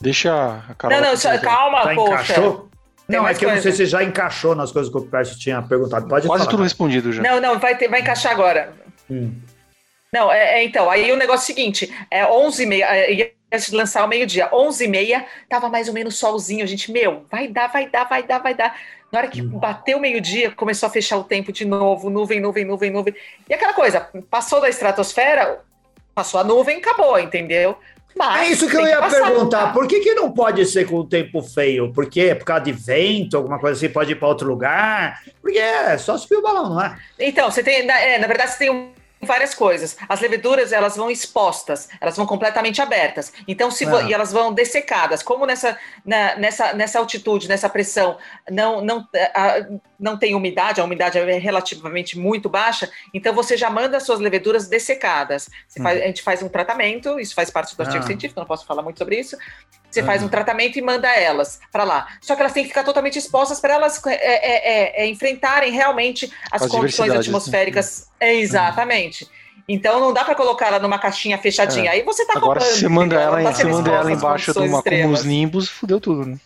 Deixa a Carol. Não, não, só, calma, já poxa. Encaixou? Não, é que coisa. eu não sei se já encaixou nas coisas que o Pércio tinha perguntado. Pode Quase falar. tudo respondido já. Não, não, vai, ter, vai encaixar agora. Hum. Não, é, é, então, aí o negócio é o seguinte, é 11 e meia, é, antes de lançar ao meio-dia, 11 e meia, tava mais ou menos solzinho, a gente, meu, vai dar, vai dar, vai dar, vai dar. Na hora que hum. bateu meio-dia, começou a fechar o tempo de novo, nuvem, nuvem, nuvem, nuvem. E aquela coisa, passou da estratosfera, passou a nuvem, acabou, entendeu? Mas é isso que eu ia perguntar. Tá? Por que, que não pode ser com o tempo feio? Por quê? Por causa de vento, alguma coisa assim, pode ir para outro lugar? Porque é só subir o balão, não é? Então, você tem. Na, é, na verdade, você tem um várias coisas. As leveduras elas vão expostas, elas vão completamente abertas. Então, se ah. e elas vão dessecadas. Como nessa, na, nessa, nessa altitude, nessa pressão, não, não, a, não tem umidade, a umidade é relativamente muito baixa, então você já manda as suas leveduras dessecadas. Hum. Faz, a gente faz um tratamento, isso faz parte do artigo ah. científico, não posso falar muito sobre isso. Você ah. faz um tratamento e manda elas para lá. Só que elas têm que ficar totalmente expostas para elas é, é, é, é, enfrentarem realmente as, as condições atmosféricas. Né? Exatamente. Então não dá para colocar ela numa caixinha fechadinha. É. Aí você tá Agora, se você manda ela, ela tá você manda ela embaixo de uma, com uns nimbos, fudeu tudo, né?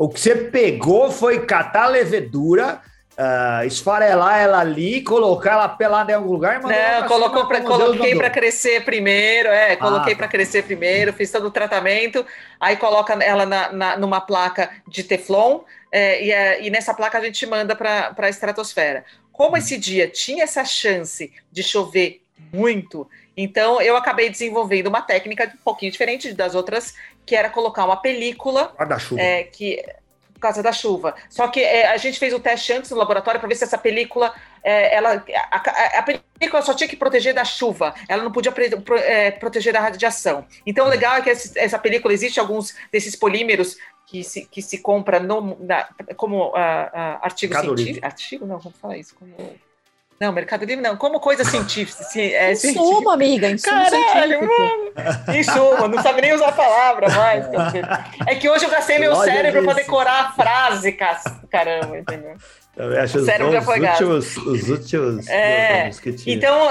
O que você pegou foi catar a levedura, uh, esfarelar ela ali, colocar ela pelada em algum lugar e mandar Não, colocou pra, coloquei para crescer primeiro, é, coloquei ah, para crescer primeiro, fiz todo o tratamento, aí coloca ela na, na numa placa de Teflon, é, e, é, e, nessa placa a gente manda para a estratosfera. Como esse dia tinha essa chance de chover muito, então eu acabei desenvolvendo uma técnica um pouquinho diferente das outras, que era colocar uma película. Guarda-chuva. É, que por causa da chuva. Só que é, a gente fez o teste antes no laboratório para ver se essa película, é, ela, a, a, a, película só tinha que proteger da chuva, ela não podia pre, pro, é, proteger da radiação. Então, o legal é que essa, essa película, existe alguns desses polímeros que se, que se compra no, na, como uh, uh, artigo Mercado científico. Livre. Artigo? Não, como falar isso? Como não, Mercado Livre não. Como coisa científica. É, insumo, amiga. Insumo Caralho, mano. Insumo. Não sabe nem usar a palavra mais. É que hoje eu gastei meu Loja cérebro para decorar a frase, caramba, entendeu? Eu acho o cérebro os últimos, os últimos é, que tinha. Então,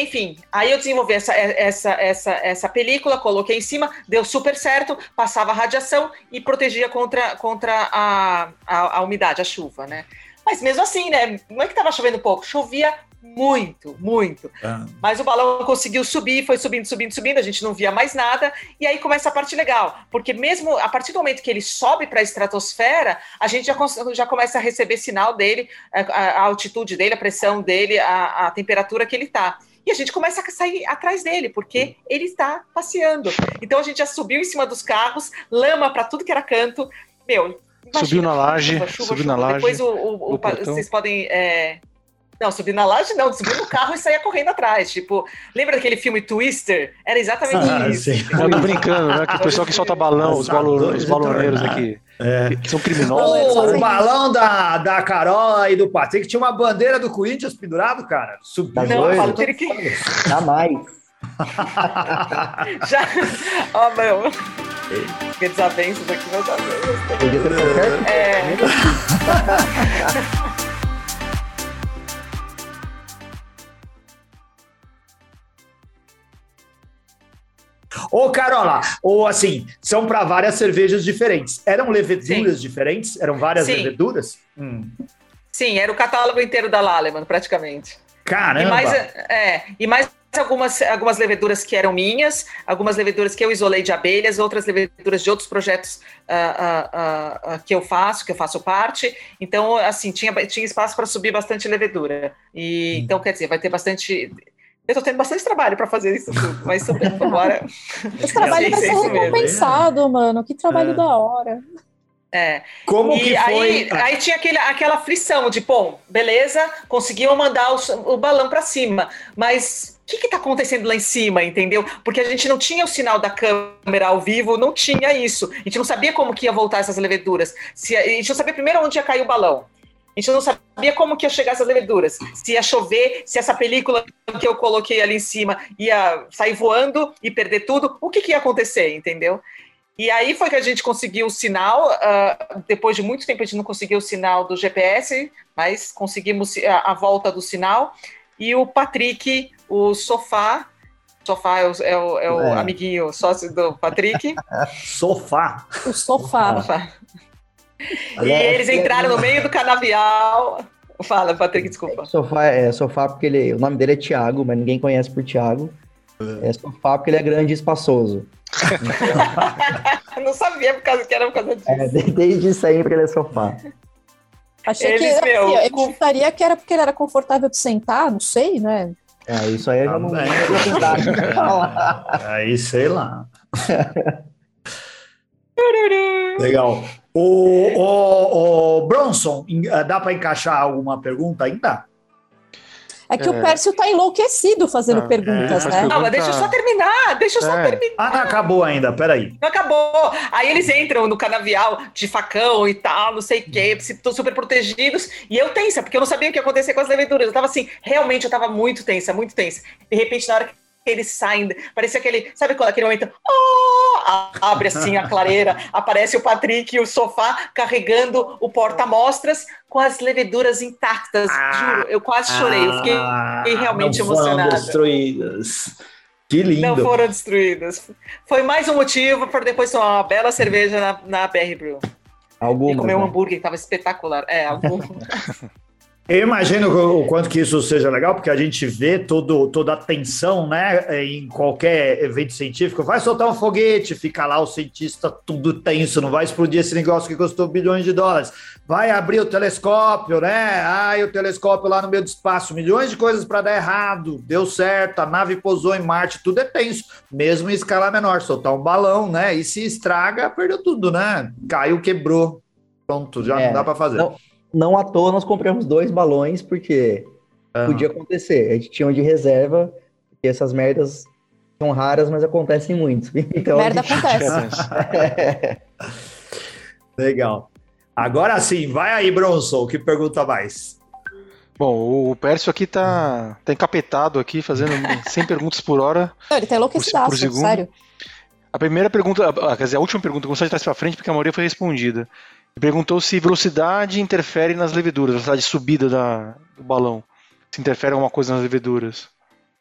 enfim, aí eu desenvolvi essa, essa, essa, essa película, coloquei em cima, deu super certo, passava radiação e protegia contra, contra a, a, a umidade, a chuva, né? Mas mesmo assim, né? Não é que estava chovendo pouco, chovia muito, muito. Ah. Mas o balão conseguiu subir, foi subindo, subindo, subindo, a gente não via mais nada. E aí começa a parte legal, porque mesmo a partir do momento que ele sobe para a estratosfera, a gente já, já começa a receber sinal dele, a, a altitude dele, a pressão dele, a, a temperatura que ele está. E a gente começa a sair atrás dele, porque ele está passeando. Então a gente já subiu em cima dos carros, lama para tudo que era canto. Meu, Imagina, subiu na laje, chuva, chuva, subiu chuva. na laje. Depois o, o, o vocês podem é, Não, subir na laje não, subir no carro e sair correndo atrás. Tipo, lembra daquele filme Twister? Era exatamente ah, isso. Sim. Eu tô brincando, né? Que o pessoal que solta balão, os, balon, os baloneiros aqui. É. Que são criminosos. O, o balão da, da Carol e do Patrick tinha uma bandeira do Corinthians pendurado, cara. Subiu. Não, eu falo que... Jamais. Já. Ó, oh, meu. Que desavenças aqui, meus amigos. É. Ô, Carola, ou assim, são para várias cervejas diferentes. Eram leveduras Sim. diferentes? Eram várias Sim. leveduras? Hum. Sim, era o catálogo inteiro da Laleman, praticamente. Caramba! E mais, é, e mais algumas, algumas leveduras que eram minhas, algumas leveduras que eu isolei de abelhas, outras leveduras de outros projetos uh, uh, uh, que eu faço, que eu faço parte. Então, assim, tinha, tinha espaço para subir bastante levedura. E, hum. Então, quer dizer, vai ter bastante. Eu tô tendo bastante trabalho para fazer isso tudo, mas super, agora. Esse trabalho vai ser recompensado, mesmo. mano. Que trabalho é. da hora. É. Como e que foi? Aí, aí tinha aquele, aquela aflição de, bom, beleza, conseguiu mandar o, o balão para cima, mas que está acontecendo lá em cima, entendeu? Porque a gente não tinha o sinal da câmera ao vivo, não tinha isso. A gente não sabia como que ia voltar essas leveduras. Se, a gente não sabia primeiro onde ia cair o balão. A gente não sabia como que ia chegar essas leveduras. Se ia chover, se essa película que eu coloquei ali em cima ia sair voando e perder tudo, o que, que ia acontecer, entendeu? E aí foi que a gente conseguiu o sinal. Uh, depois de muito tempo a gente não conseguiu o sinal do GPS, mas conseguimos a, a volta do sinal. E o Patrick, o Sofá, Sofá é o, é o, é o é. amiguinho sócio do Patrick. sofá. O sofá. sofá. E eles entraram no meio do canavial. Fala, Patrick, desculpa. É, sofá é sofá porque ele, o nome dele é Tiago, mas ninguém conhece por Tiago. É sofá porque ele é grande e espaçoso. não sabia por causa que era por causa disso. É, desde sempre ele é sofá. Achei eles, que meu, assim, eu chutaria que era porque ele era confortável de sentar, não sei, né? É, isso aí eu já não lembro Aí sei lá. Legal. O, o, o Bronson, dá para encaixar alguma pergunta ainda? É que é. o Pércio tá enlouquecido fazendo ah, perguntas, é, né? Não, mas deixa eu só terminar, deixa eu só é. terminar. Ah, não acabou ainda, peraí. Não acabou. Aí eles entram no canavial de facão e tal, não sei o quê, estão super protegidos. E eu tensa, porque eu não sabia o que ia acontecer com as leveduras. Eu tava assim, realmente eu tava muito tensa, muito tensa. De repente, na hora que eles saem, parecia aquele, sabe quando aquele momento, oh! abre assim a clareira, aparece o Patrick e o sofá carregando o porta-mostras com as leveduras intactas, ah, juro, eu quase chorei, eu fiquei, ah, fiquei realmente não emocionada. Foram destruídas. Que lindo. Não foram destruídas. Foi mais um motivo para depois tomar uma bela cerveja na, na BR Brew. Algumas, e comer né? um hambúrguer que estava espetacular. É, algum. Eu imagino o quanto que isso seja legal, porque a gente vê todo, toda a tensão, né, em qualquer evento científico. Vai soltar um foguete, fica lá o cientista tudo tenso, não vai explodir esse negócio que custou bilhões de dólares. Vai abrir o telescópio, né? Ai, o telescópio lá no meio do espaço, milhões de coisas para dar errado. Deu certo, a nave pousou em Marte, tudo é tenso, mesmo em escala menor. Soltar um balão, né? E se estraga, perdeu tudo, né? Caiu, quebrou. Pronto, já é, não dá para fazer. Não não à toa nós compramos dois balões, porque uhum. podia acontecer. A gente tinha um de reserva, porque essas merdas são raras, mas acontecem muito. Então, Merda acontece. Legal. Agora sim, vai aí, Bronson, que pergunta mais? Bom, o Pércio aqui tá, tá encapetado aqui, fazendo 100 perguntas por hora. Não, ele tá enlouquecido, sério. A primeira pergunta, quer dizer, a última pergunta, vou de trás para frente, porque a maioria foi respondida. Perguntou se velocidade interfere nas leveduras, velocidade de subida da, do balão. Se interfere alguma coisa nas leveduras.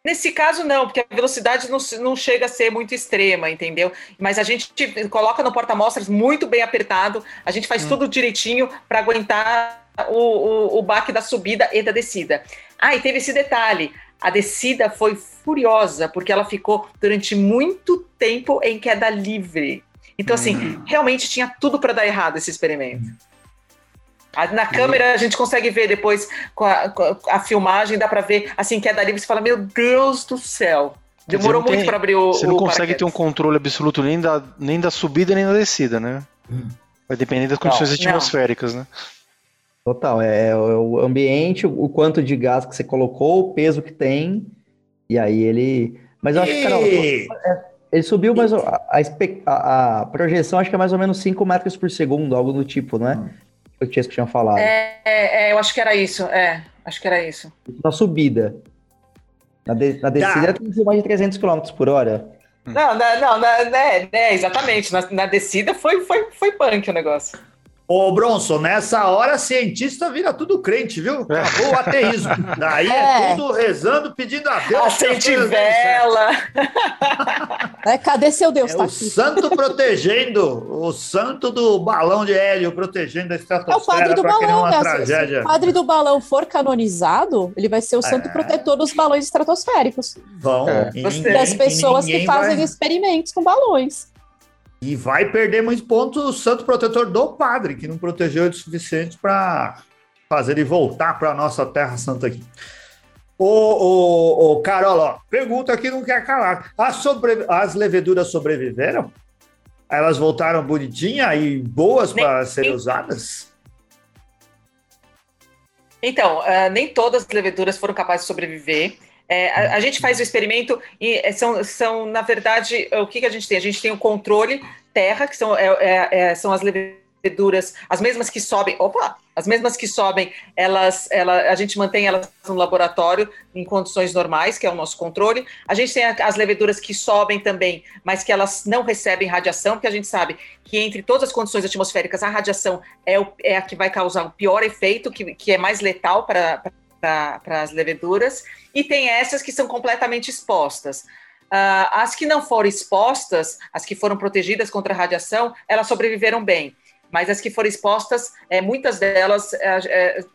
Nesse caso, não, porque a velocidade não, não chega a ser muito extrema, entendeu? Mas a gente coloca no porta-mostras muito bem apertado, a gente faz hum. tudo direitinho para aguentar o, o, o baque da subida e da descida. Ah, e teve esse detalhe: a descida foi furiosa, porque ela ficou durante muito tempo em queda livre. Então, assim, uhum. realmente tinha tudo para dar errado esse experimento. Na câmera a gente consegue ver depois com a, com a filmagem, dá para ver assim que é dali você fala: Meu Deus do céu! Demorou muito para abrir o. Você não consegue ter um controle absoluto nem da, nem da subida nem da descida, né? Hum. Vai depender das condições não, atmosféricas, não. né? Total, é, é o ambiente, o quanto de gás que você colocou, o peso que tem, e aí ele. Mas eu acho que, Carol, E- ele subiu, mas a, a, a- a projeção acho que é mais ou menos 5 metros por segundo, algo do tipo, não é? Eu tinha que tinha falado. É, é, é, eu acho que era isso. É, acho que era isso. Na subida. Na, de- na descida tem que ser mais de 300 km por hora. Não, na- não, na- né, né, exatamente. Na, na descida foi, foi, foi punk o negócio. Ô, Bronson, nessa hora cientista vira tudo crente, viu? Acabou o ateísmo. Daí é, É. tudo rezando, pedindo a Deus. Acende certo. vela. É, cadê seu Deus? É tá o aqui. santo protegendo, o santo do balão de hélio protegendo a É o estratosfera padre do balão, uma né? Se- Se tragédia. o padre do balão for canonizado, ele vai ser o santo É. protetor dos balões estratosféricos. Vão. É. E ninguém- Das pessoas que fazem vai- experimentos com balões. E vai perder muitos pontos o santo protetor do padre, que não protegeu ele o suficiente para fazer ele voltar para a nossa terra santa aqui. Ô, ô, ô, Carol, ó, pergunta que não quer calar. As, sobre- as leveduras sobreviveram? Elas voltaram bonitinhas e boas para serem usadas? Então, ah, nem todas as leveduras foram capazes de sobreviver. É, a, a gente faz o experimento e é, são, são, na verdade, o que, que a gente tem? A gente tem o controle terra, que são, é, é, é, são as leveduras, as mesmas que sobem, opa, as mesmas que sobem, elas, ela, a gente mantém elas no laboratório em condições normais, que é o nosso controle. A gente tem as leveduras que sobem também, mas que elas não recebem radiação, porque a gente sabe que entre todas as condições atmosféricas, a radiação é, o, é a que vai causar o pior efeito, que, que é mais letal para para as leveduras, e tem essas que são completamente expostas. Ah, as que não foram expostas, as que foram protegidas contra a radiação, elas sobreviveram bem. Mas as que foram expostas, é, muitas delas, é, é,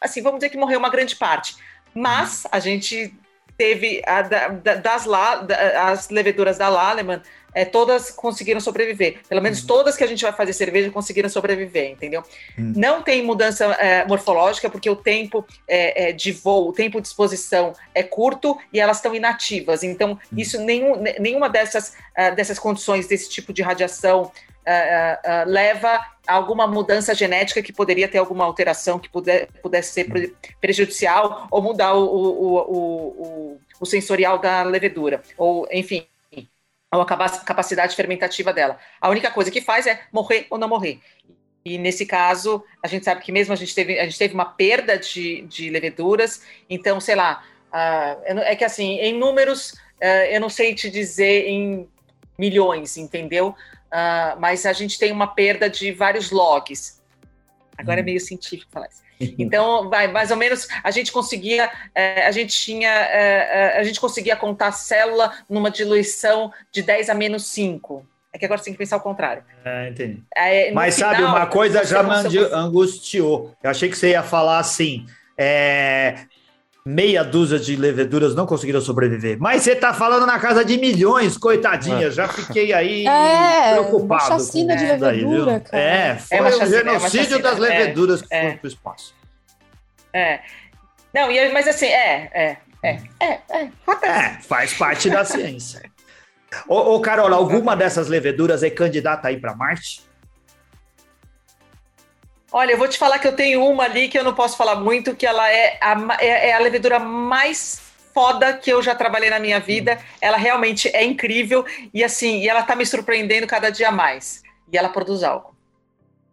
assim, vamos dizer que morreu uma grande parte. Mas a gente teve a da- da- das lá, da- as leveduras da Laleman, é, todas conseguiram sobreviver. Pelo menos todas que a gente vai fazer cerveja conseguiram sobreviver, entendeu? Hum. Não tem mudança é, morfológica, porque o tempo é, é, de voo, o tempo de exposição é curto e elas estão inativas. Então, isso nenhum, ne- nenhuma dessas, ah, dessas condições, desse tipo de radiação, ah, ah, ah, leva a alguma mudança genética que poderia ter alguma alteração que puder, pudesse ser pre- prejudicial ou mudar o, o, o, o, sensorial da levedura. Ou, enfim, ou a capa- capacidade fermentativa dela. A única coisa que faz é morrer ou não morrer. E nesse caso, a gente sabe que mesmo a gente teve, a gente teve uma perda de, de leveduras, então, sei lá, não- é que assim, em números, eu não sei te dizer em milhões, entendeu? Ah, mas a gente tem uma perda de vários logs. Agora é meio científico falar isso. Então, vai, mais ou menos, a gente conseguia, eh, a gente tinha, eh, eh, a gente conseguia contar a célula numa diluição de 10 a menos 5. É que agora você tem que pensar o contrário. É, entendi. É, Mas sabe, final, uma coisa já me angustiou. Eu achei que você ia falar assim: é, meia dúzia de leveduras não conseguiram sobreviver. Mas você tá falando na casa de milhões, coitadinha. Já fiquei aí É, preocupado. uma chacina com de daí, levedura, viu? cara. É, foi uma o chacina, é uma genocídio chacina, das é, leveduras que é. foram pro espaço. É. Não, e, mas assim, é, é, é, é, é. É, faz parte da ciência. Ô, ô, Carol, alguma dessas leveduras é candidata aí para Marte? Olha, eu vou te falar que eu tenho uma ali que eu não posso falar muito, que ela é a, é, é a levedura mais foda que eu já trabalhei na minha vida. Ela realmente é incrível e assim, e ela tá me surpreendendo cada dia mais. E ela produz álcool.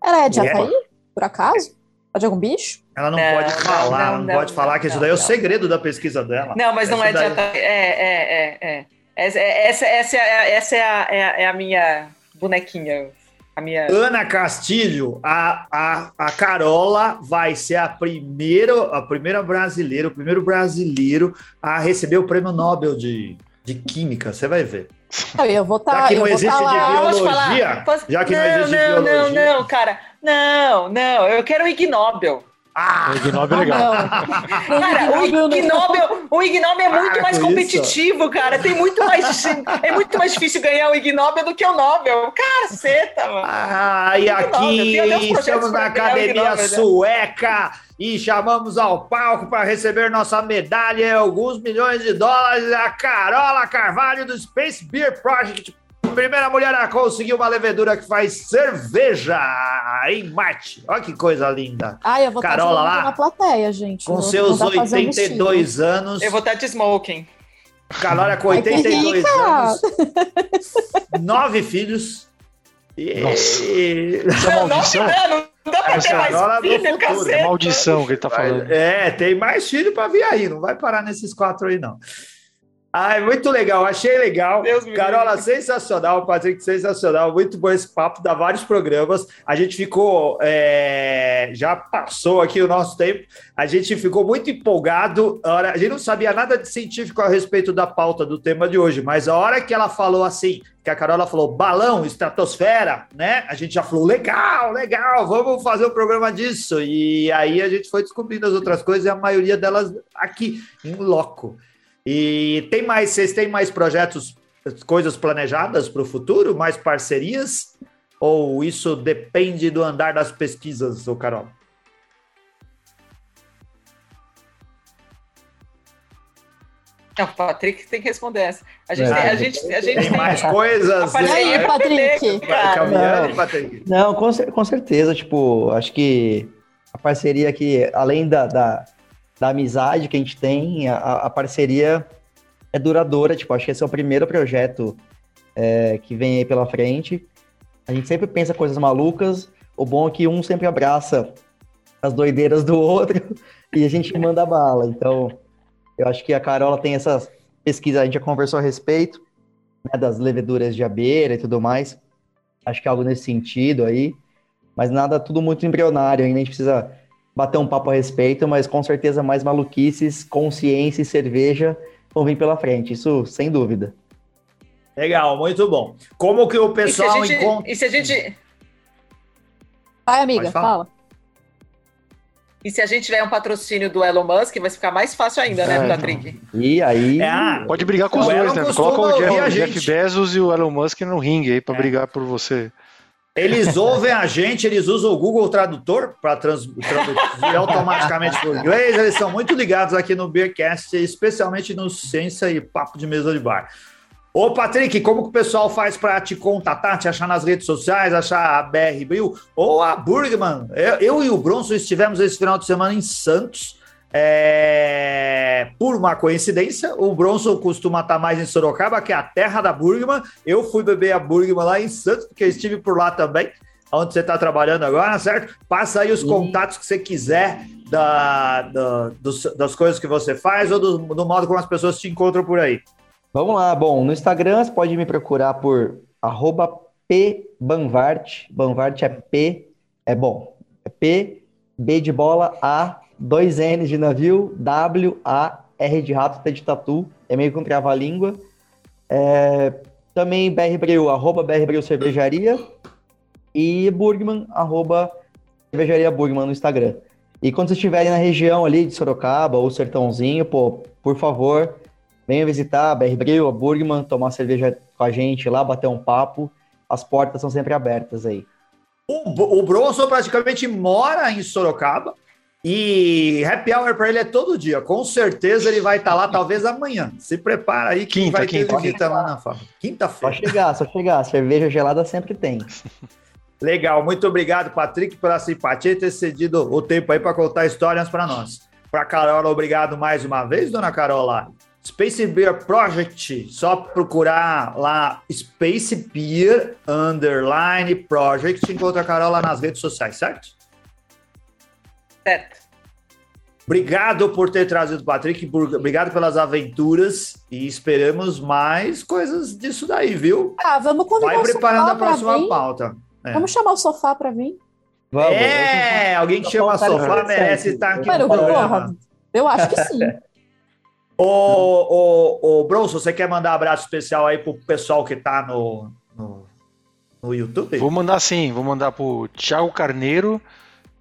Ela é de? Havaí, por acaso? É de algum bicho? Ela não, Não, pode falar, não, não, não, pode não, falar que isso não, daí é o não. segredo da pesquisa dela. Não, mas não Essa é de daí- Ataí. É, é, é, é. Essa, essa, essa, é, a- essa é, a, é, a, é a minha bonequinha. A minha. Ana Castilho, a, a, a Carola vai ser a primeira, a primeira brasileira, o primeiro brasileiro a receber o prêmio Nobel de, de Química. Você vai ver. Eu, eu vou Já estar. que eu não vou existe tá de biologia? Posso- já que não não, existe não, biologia. não, não, cara. Não, não. Eu quero o Ig Nobel. Ah, O Ig Nobel é Ah, legal. Cara, o Nobel não- Ig Nobel, o é muito Para mais com competitivo, cara. Tem muito mais, é muito mais difícil ganhar o Ig Nobel do que o Nobel. Caceta, mano. Ah, e aqui estamos na Academia Nobel, né? Sueca e chamamos ao palco para receber nossa medalha e alguns milhões de dólares a Carola Carvalho do Space Beer Project. Primeira mulher a conseguir uma levedura que faz cerveja em Marte. Olha que coisa linda. Ai, eu vou Carola estar lá, na plateia, gente. Com seus vou dar fazer um 82 anos. Eu vou estar de smoking. Carola com Ai, que 82 rica! anos. Nove filhos. E... Isso é maldição. Não, não, não dá pra ter mais filho, caceta. É maldição que ele tá falando. É, tem mais filho para vir aí, não vai parar nesses quatro aí, não. Ai, muito legal, achei legal. Deus Carola, livre. sensacional, Patrick, sensacional. Muito bom esse papo, dá vários programas. A gente ficou, é, já passou aqui o nosso tempo, a gente ficou muito empolgado. A, hora, a gente não sabia nada de científico a respeito da pauta do tema de hoje, mas a hora que ela falou assim, que a Carola falou balão, estratosfera, né? A gente já falou, legal, legal, vamos fazer um programa disso. E aí a gente foi descobrindo as outras coisas e a maioria delas aqui, em loco. E tem mais, vocês têm mais projetos, coisas planejadas para o futuro, mais parcerias? Ou isso depende do andar das pesquisas, ô Carol? Não, o Patrick tem que responder essa. A gente, É. tem, a gente, a gente Tem tem. mais coisas? E aí, Patrick? Não. Patrick? Não, com, com certeza, tipo, acho que a parceria aqui, além da, da, da amizade que a gente tem, a, a parceria é duradoura, tipo, acho que esse é o primeiro projeto é, que vem aí pela frente. A gente sempre pensa coisas malucas, o bom é que um sempre abraça as doideiras do outro e a gente manda bala, então eu acho que a Carola tem essas pesquisas, a gente já conversou a respeito, né, das leveduras de abelha e tudo mais, acho que é algo nesse sentido aí, mas nada, tudo muito embrionário, ainda a gente precisa bater um papo a respeito, mas com certeza mais maluquices, consciência e cerveja vão vir pela frente, isso sem dúvida. Legal, muito bom. Como que o E pessoal gente, encontra. e se a gente. Vai, amiga, fala. E se a gente tiver um patrocínio do Elon Musk, vai ficar mais fácil ainda, né, É, Patrick? E aí, É, ah, Pode brigar com os dois, né? Coloca o Jeff, Jeff gente. Bezos e o Elon Musk no ringue aí pra É. brigar por você. Eles ouvem a gente, eles usam o Google Tradutor para traduzir automaticamente para o inglês. Eles são muito ligados aqui no Beercast, especialmente no Ciência e Papo de Mesa de Bar. Ô, Patrick, como que o pessoal faz para te contatar, te achar nas redes sociais, achar a BR Bril ou a Burgman? Eu, eu e o Bronson estivemos esse final de semana em Santos. É, Por uma coincidência, o Bronson costuma estar mais em Sorocaba, que é a terra da Burgman. Eu fui beber a Burgman lá em Santos, porque eu estive por lá também, onde você está trabalhando agora, certo? Passa aí os contatos que você quiser da, da- dos- das coisas que você faz ou do, do modo como as pessoas te encontram por aí. vamos lá. Bom, no Instagram você pode me procurar por arroba pbanvart. Banvart é P, é bom, é P, B de bola, A, dois N de navio, W, A, R de rato, T de tatu, é meio que um trava-língua. É, também BR Bril, arroba BR Bril Cervejaria e Burgman, arroba Cervejaria Burgman no Instagram. E quando vocês estiverem na região ali de Sorocaba ou Sertãozinho, pô, por favor, venha visitar a BR Bril, a Burgman, tomar cerveja com a gente lá, bater um papo. As portas são sempre abertas aí. O, o Bronson praticamente mora em Sorocaba e happy hour para ele é todo dia. Com certeza ele vai estar lá, talvez amanhã. Se prepara aí que Quinta, vai ter quinta. visita lá na fábrica. Só Quinta-feira. chegar, só chegar. Cerveja gelada sempre tem. Legal, muito obrigado, Patrick, pela simpatia e ter cedido o tempo aí para contar histórias para nós. Para Carola, obrigado mais uma vez, dona Carola. Space Beer Project, só procurar lá Space Beer Underline Project, encontra a Carola nas redes sociais, certo? Certo. Obrigado por ter trazido o Patrick, por- obrigado pelas aventuras e esperamos mais coisas disso daí, viu? Ah, vamos convidar Vai o preparando sofá a próxima vir. pauta. É. Vamos chamar o sofá pra vir. Vamos. É, alguém que chama Sofá merece estar aqui Mano, no programa. porra, eu acho que sim. Ô, ô, ô, Bronson, você quer mandar um abraço especial aí pro pessoal que tá no, no, no YouTube? Vou mandar sim, vou mandar pro Thiago Carneiro.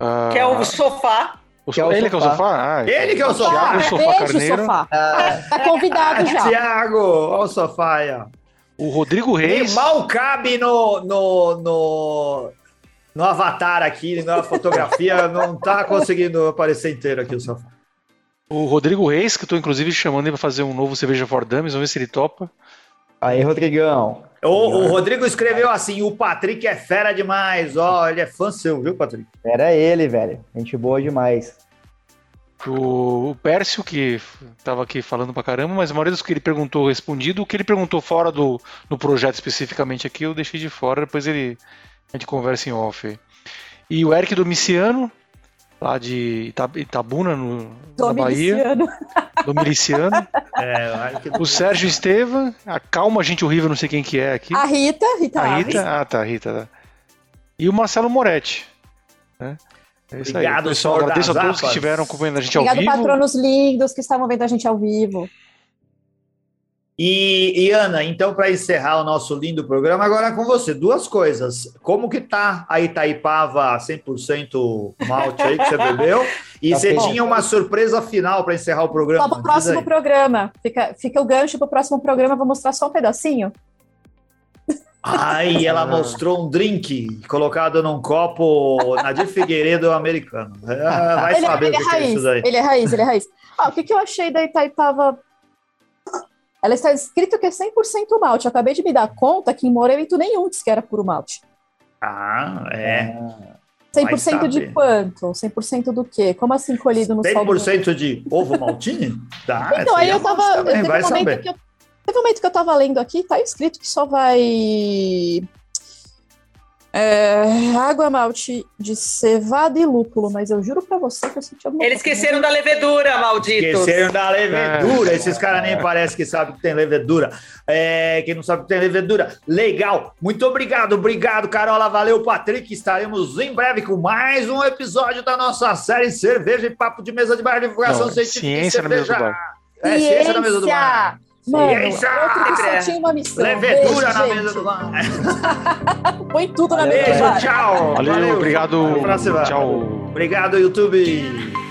Ah, Que é o sofá. o que é o ele que é o sofá. sofá? Ah, Ele que é o sofá. Thiago Ah, Sofá beijo, Carneiro. sofá. Ah, Tá convidado já. Tiago, olha o sofá aí, ó. O Rodrigo Reis. mal cabe no, no, no, no avatar aqui, na fotografia, não tá conseguindo aparecer inteiro aqui o sofá. O Rodrigo Reis, que eu tô inclusive chamando ele pra fazer um novo Cerveja for Dummies, vamos ver se ele topa. Aí, Rodrigão. O, o Rodrigo escreveu assim: o Patrick é fera demais. Ó, ele é fã seu, viu, Patrick? Era ele, velho. Gente boa demais. O, o Pércio, que estava aqui falando pra caramba, mas a maioria dos que ele perguntou respondido. O que ele perguntou fora do, do projeto especificamente aqui, eu deixei de fora, depois ele a gente conversa em off. E o Eric Domiciano, lá de Ita- Itabuna, no, na Bahia. Domiciano. Domiciano. É, O Sérgio Estevam, a Calma Gente Horrível, não sei quem que é aqui. A Rita, Rita, A Alves. Rita, ah tá, a Rita. tá. E o Marcelo Moretti. né? É isso aí. Obrigado, Pessoal, Senhor agradeço a todos que estiveram acompanhando a gente ao Obrigado, vivo. patronos lindos que estavam vendo a gente ao vivo. E, e, Ana, então, para encerrar o nosso lindo programa, agora é com você. Duas coisas. Como que tá a Itaipava 100% malte aí que você bebeu? E Tá você bom. tinha uma surpresa final para encerrar o programa. Só pro Diz próximo programa. Fica, fica o gancho pro próximo programa, vou mostrar só um pedacinho. Ai, ela mostrou um drink colocado num copo na de Figueiredo americano. Ah, vai ele, saber ele o é que, é raiz, isso daí. ele é raiz, ele é raiz. Ó, o que, que eu achei da Itaipava? Ela está escrito que é 100% malte. Eu acabei de me dar conta que em Morevento nenhum disse que era puro malte. Ah, é. 100% de quanto? 100% do quê? Como assim colhido no sol? do- 100% de ovo maltine? Dá, Então, aí eu tava. também, teve, vai um momento saber. que eu, teve um momento que eu tava lendo aqui, tá escrito que só vai. É, água malte de cevada e lúpulo, mas eu juro pra você que eu senti alguma Eles coisa. esqueceram da levedura, malditos. Esqueceram da levedura. É. Esses caras nem parecem que sabem que tem levedura. É, quem não sabe que tem levedura, legal. Muito obrigado, obrigado, Carola. Valeu, Patrick. Estaremos em breve com mais um episódio da nossa série Cerveja e Papo de Mesa de Bar, divulgação Não, científica e ciência na mesa do cerveja. bar. É, ciência na mesa do bar. Mano, outro que só tinha uma missão. Levedura Beijo, na gente. mesa do bar. Põe tudo na Valeu. mesa do bar. tchau. Valeu, obrigado. Até a próxima. Tchau. Obrigado, YouTube.